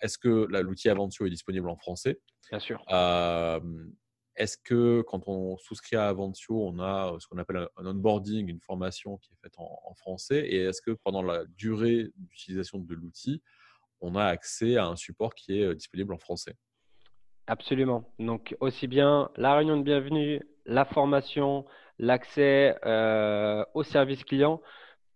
est-ce que l'outil Aventio est disponible en français? Bien sûr. est-ce que quand on souscrit à Aventio, on a ce qu'on appelle un onboarding, une formation qui est faite en, français? Et est-ce que pendant la durée d'utilisation de l'outil, on a accès à un support qui est disponible en français? Absolument. Donc, aussi bien la réunion de bienvenue, la formation, l'accès au service client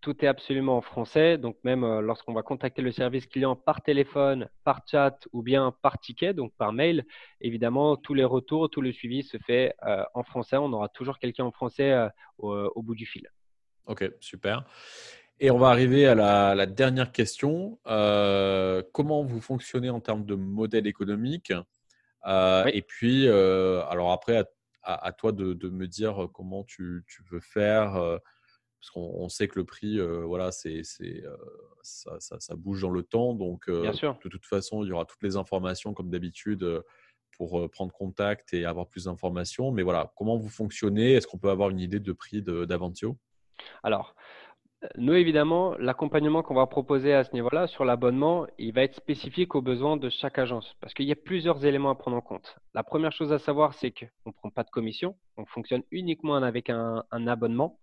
tout est absolument en français. Donc, même euh, lorsqu'on va contacter le service client par téléphone, par chat ou bien par ticket, donc par mail, évidemment, tous les retours, tout le suivi se fait euh, en français. On aura toujours quelqu'un en français euh, au, bout du fil. Ok, super. Et on va arriver à la, dernière question. comment vous fonctionnez en termes de modèle économique? Et puis, alors après, à, toi de, me dire comment tu, tu veux faire parce qu'on sait que le prix, euh, voilà, c'est, euh, ça, ça, bouge dans le temps. Donc, euh, de toute façon, il y aura toutes les informations comme d'habitude pour prendre contact et avoir plus d'informations. Mais voilà, comment vous fonctionnez? Est-ce qu'on peut avoir une idée de prix d'Aventio? Alors, nous, évidemment, l'accompagnement qu'on va proposer à ce niveau-là sur l'abonnement, il va être spécifique aux besoins de chaque agence parce qu'il y a plusieurs éléments à prendre en compte. La première chose à savoir, c'est qu'on ne prend pas de commission, on fonctionne uniquement avec un abonnement.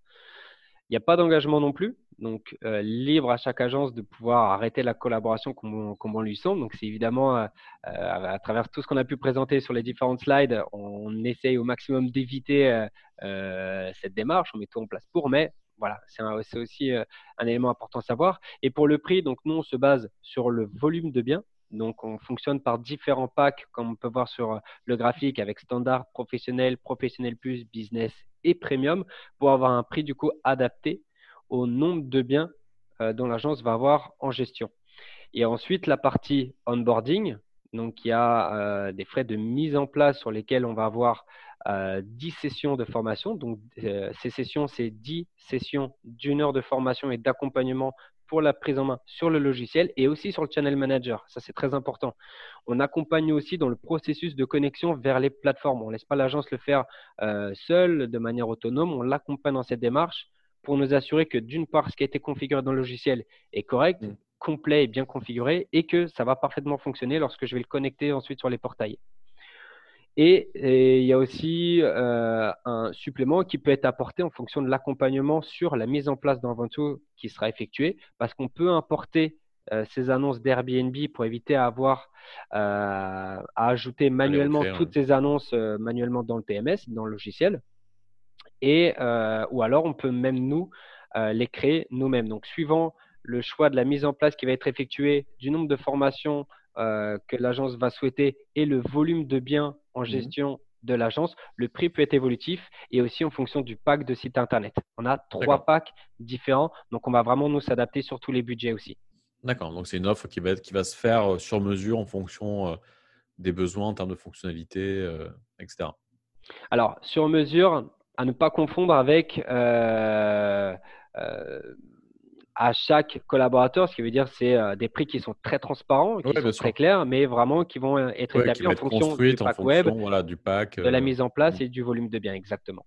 N'y a pas d'engagement non plus, donc euh, libre à chaque agence de pouvoir arrêter la collaboration comme on, lui semble. Donc c'est évidemment euh, euh, à travers tout ce qu'on a pu présenter sur les différentes slides, on, essaye au maximum d'éviter cette démarche, on met tout en place pour, mais voilà, c'est aussi un élément important à savoir. Et pour le prix, donc nous on se base sur le volume de biens. Donc, on fonctionne par différents packs, comme on peut voir sur le graphique, avec standard, professionnel, professionnel plus, business et premium pour avoir un prix du coup adapté au nombre de biens euh, dont l'agence va avoir en gestion. Et ensuite, la partie onboarding. Donc, il y a euh, des frais de mise en place sur lesquels on va avoir 10 euh, sessions de formation. Donc, ces sessions, c'est 10 sessions d'une heure de formation et d'accompagnement pour la prise en main sur le logiciel et aussi sur le channel manager. Ça, c'est très important. On accompagne aussi dans le processus de connexion vers les plateformes. On ne laisse pas l'agence le faire euh, seul, de manière autonome. On l'accompagne dans cette démarche pour nous assurer que d'une part, ce qui a été configuré dans le logiciel est correct, mm. complet et bien configuré et que ça va parfaitement fonctionner lorsque je vais le connecter ensuite sur les portails. Et, il y a aussi euh, un supplément qui peut être apporté en fonction de l'accompagnement sur la mise en place d'un qui sera effectué, parce qu'on peut importer euh, ces annonces d'Airbnb pour éviter à avoir euh, à ajouter manuellement toutes ces annonces manuellement dans le PMS, dans le logiciel. Et, ou alors, on peut même nous les créer nous-mêmes. Donc, suivant le choix de la mise en place qui va être effectuée, du nombre de formations que l'agence va souhaiter et le volume de biens en mmh gestion de l'agence, le prix peut être évolutif et aussi en fonction du pack de site internet. On a trois packs différents, donc on va vraiment nous s'adapter sur tous les budgets aussi. D'accord, donc c'est une offre qui va, être, qui va se faire sur mesure en fonction des besoins en termes de fonctionnalité, etc. Alors, sur mesure, à ne pas confondre avec à chaque collaborateur, ce qui veut dire c'est des prix qui sont très transparents, qui sont très clairs, mais vraiment qui vont être établis en fonction du pack web, du pack, de la mise en place et du volume de biens, exactement.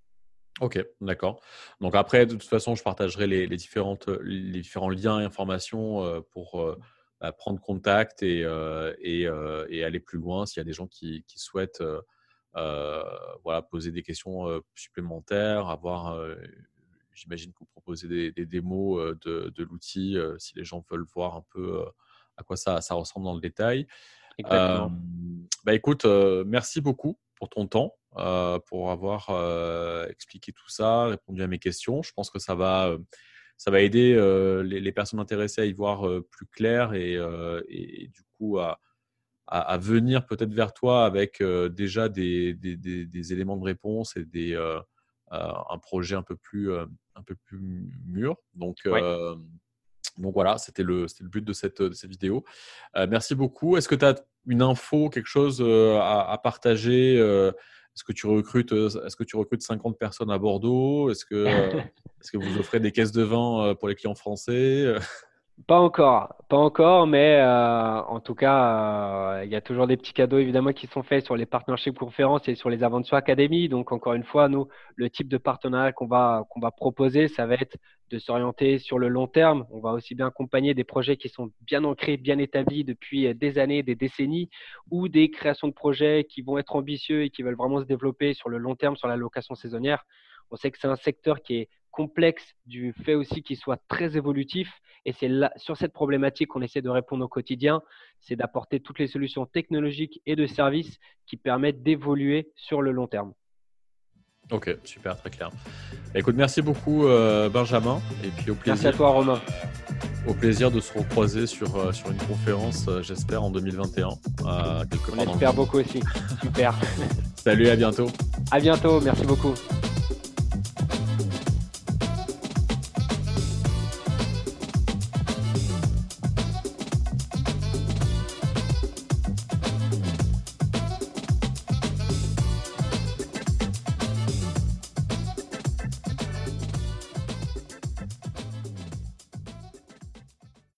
Ok, d'accord. Donc après, de toute façon, je partagerai les, différentes, les différents liens et informations pour bah, prendre contact et, et, aller plus loin s'il y a des gens qui, qui souhaitent voilà, poser des questions supplémentaires, avoir J'imagine que vous proposez des, démos de, l'outil si les gens veulent voir un peu à quoi ça, ça ressemble dans le détail. Exactement. bah écoute, merci beaucoup pour ton temps, pour avoir expliqué tout ça, répondu à mes questions. Je pense que ça va, ça va aider les, personnes intéressées à y voir plus clair et, et, du coup à, à, venir peut-être vers toi avec déjà des, des, des, éléments de réponse et des, un projet un peu plus un peu plus mûr. Donc, euh, donc voilà, c'était le, le but de cette, de cette vidéo. Euh, merci beaucoup. Est-ce que tu as une info, quelque chose euh, à, partager Est-ce que tu recrutes Est-ce que tu recrutes 50 personnes à Bordeaux? Est-ce que, est-ce que vous offrez des caisses de vin pour les clients français? Pas encore, pas encore, mais euh, en tout cas, euh, il y a toujours des petits cadeaux évidemment qui sont faits sur les partnerships conférences et sur les Aventures Academy. Donc encore une fois, nous, le type de partenariat qu'on va qu'on va proposer, ça va être de s'orienter sur le long terme. On va aussi bien accompagner des projets qui sont bien ancrés, bien établis depuis des années, des décennies, ou des créations de projets qui vont être ambitieux et qui veulent vraiment se développer sur le long terme, sur la location saisonnière. On sait que c'est un secteur qui est complexe du fait aussi qu'il soit très évolutif. Et c'est sur cette problématique qu'on essaie de répondre au quotidien, c'est d'apporter toutes les solutions technologiques et de services qui permettent d'évoluer sur le long terme. Ok, super, très clair. Écoute, merci beaucoup euh, Benjamin. Et puis au plaisir. Merci à toi Romain. Au plaisir de se recroiser sur, euh, sur une conférence, euh, j'espère, en 2021. On espère beaucoup aussi. Super. Salut, à bientôt. À bientôt, merci beaucoup.